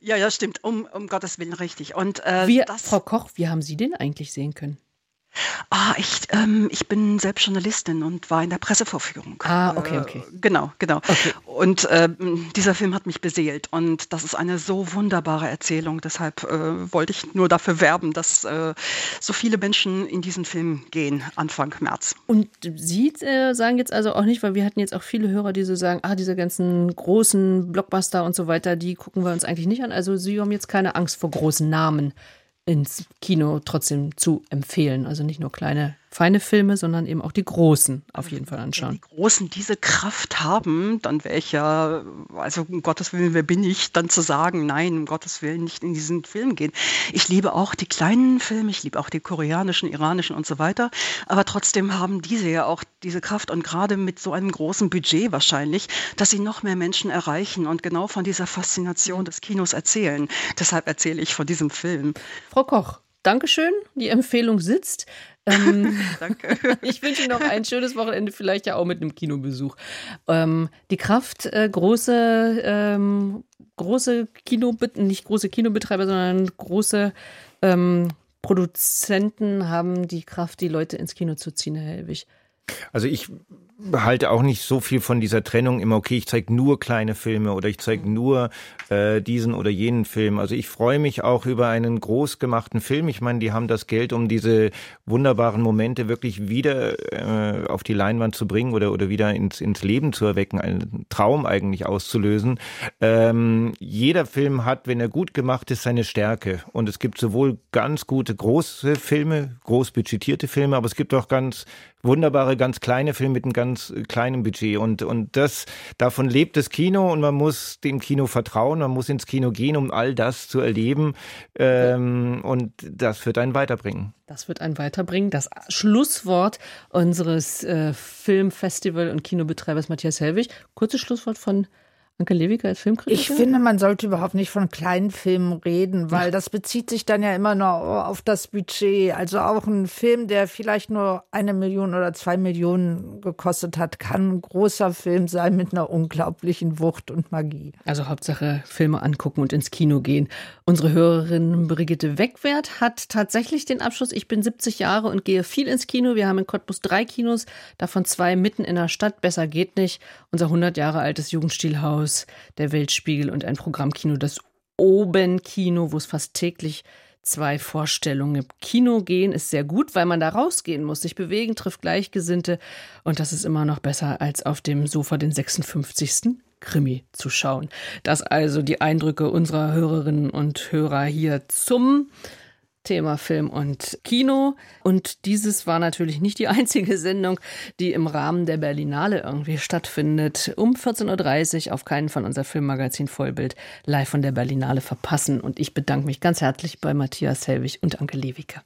ja, ja, stimmt. Um, um Gottes Willen, richtig. Und äh, wie, Frau Koch, wie haben Sie den eigentlich sehen können? Ah, ich, ähm, ich bin selbst Journalistin und war in der Pressevorführung. Ah, okay, okay. Äh, genau, genau. Okay. Und äh, dieser Film hat mich beseelt und das ist eine so wunderbare Erzählung. Deshalb äh, wollte ich nur dafür werben, dass äh, so viele Menschen in diesen Film gehen Anfang März. Und Sie äh, sagen jetzt also auch nicht, weil wir hatten jetzt auch viele Hörer, die so sagen, ah, diese ganzen großen Blockbuster und so weiter, die gucken wir uns eigentlich nicht an. Also Sie haben jetzt keine Angst vor großen Namen ins Kino trotzdem zu empfehlen. Also nicht nur kleine feine Filme, sondern eben auch die großen auf jeden Fall anschauen. Wenn die großen diese Kraft haben, dann wäre ich ja, also um Gottes Willen, wer bin ich, dann zu sagen, nein, um Gottes Willen nicht in diesen Film gehen. Ich liebe auch die kleinen Filme, ich liebe auch die koreanischen, iranischen und so weiter, aber trotzdem haben diese ja auch diese Kraft und gerade mit so einem großen Budget wahrscheinlich, dass sie noch mehr Menschen erreichen und genau von dieser Faszination des Kinos erzählen. Deshalb erzähle ich von diesem Film. Frau Koch, Dankeschön, die Empfehlung sitzt. Ähm, Danke. ich wünsche Ihnen noch ein schönes Wochenende, vielleicht ja auch mit einem Kinobesuch. Ähm, die Kraft, äh, große, ähm, große Kino, nicht große Kinobetreiber, sondern große ähm, Produzenten haben die Kraft, die Leute ins Kino zu ziehen, Herr Helwig. Also ich halte auch nicht so viel von dieser Trennung immer, okay, ich zeige nur kleine Filme oder ich zeige nur äh, diesen oder jenen Film. Also ich freue mich auch über einen groß gemachten Film. Ich meine, die haben das Geld, um diese wunderbaren Momente wirklich wieder äh, auf die Leinwand zu bringen oder, oder wieder ins, ins Leben zu erwecken, einen Traum eigentlich auszulösen. Ähm, jeder Film hat, wenn er gut gemacht ist, seine Stärke. Und es gibt sowohl ganz gute große Filme, groß budgetierte Filme, aber es gibt auch ganz wunderbare, ganz kleine Filme mit einem ganz kleinen Budget. Und, und das, davon lebt das Kino und man muss dem Kino vertrauen, man muss ins Kino gehen, um all das zu erleben. Ähm, und das wird einen weiterbringen. Das wird einen weiterbringen. Das Schlusswort unseres äh, Filmfestival- und Kinobetreibers Matthias Helwig. Kurzes Schlusswort von Anke Lewicke als Filmkritiker? Ich finde, man sollte überhaupt nicht von kleinen Filmen reden, weil das bezieht sich dann ja immer nur auf das Budget. Also auch ein Film, der vielleicht nur eine Million oder zwei Millionen gekostet hat, kann ein großer Film sein mit einer unglaublichen Wucht und Magie. Also Hauptsache Filme angucken und ins Kino gehen. Unsere Hörerin Brigitte Wegwert hat tatsächlich den Abschluss. Ich bin 70 Jahre und gehe viel ins Kino. Wir haben in Cottbus drei Kinos, davon zwei mitten in der Stadt. Besser geht nicht. Unser 100 Jahre altes Jugendstilhaus Kinohaus, der Weltspiegel und ein Programmkino, das Oben-Kino, wo es fast täglich zwei Vorstellungen im Kino gehen, ist sehr gut, weil man da rausgehen muss, sich bewegen, trifft Gleichgesinnte und das ist immer noch besser, als auf dem Sofa den 56. Krimi zu schauen. Das also die Eindrücke unserer Hörerinnen und Hörer hier zum Thema Film und Kino. Und dieses war natürlich nicht die einzige Sendung, die im Rahmen der Berlinale irgendwie stattfindet. Um 14.30 Uhr auf keinen von unser Filmmagazin Vollbild live von der Berlinale verpassen. Und ich bedanke mich ganz herzlich bei Matthias Helwig und Anke Lewicke.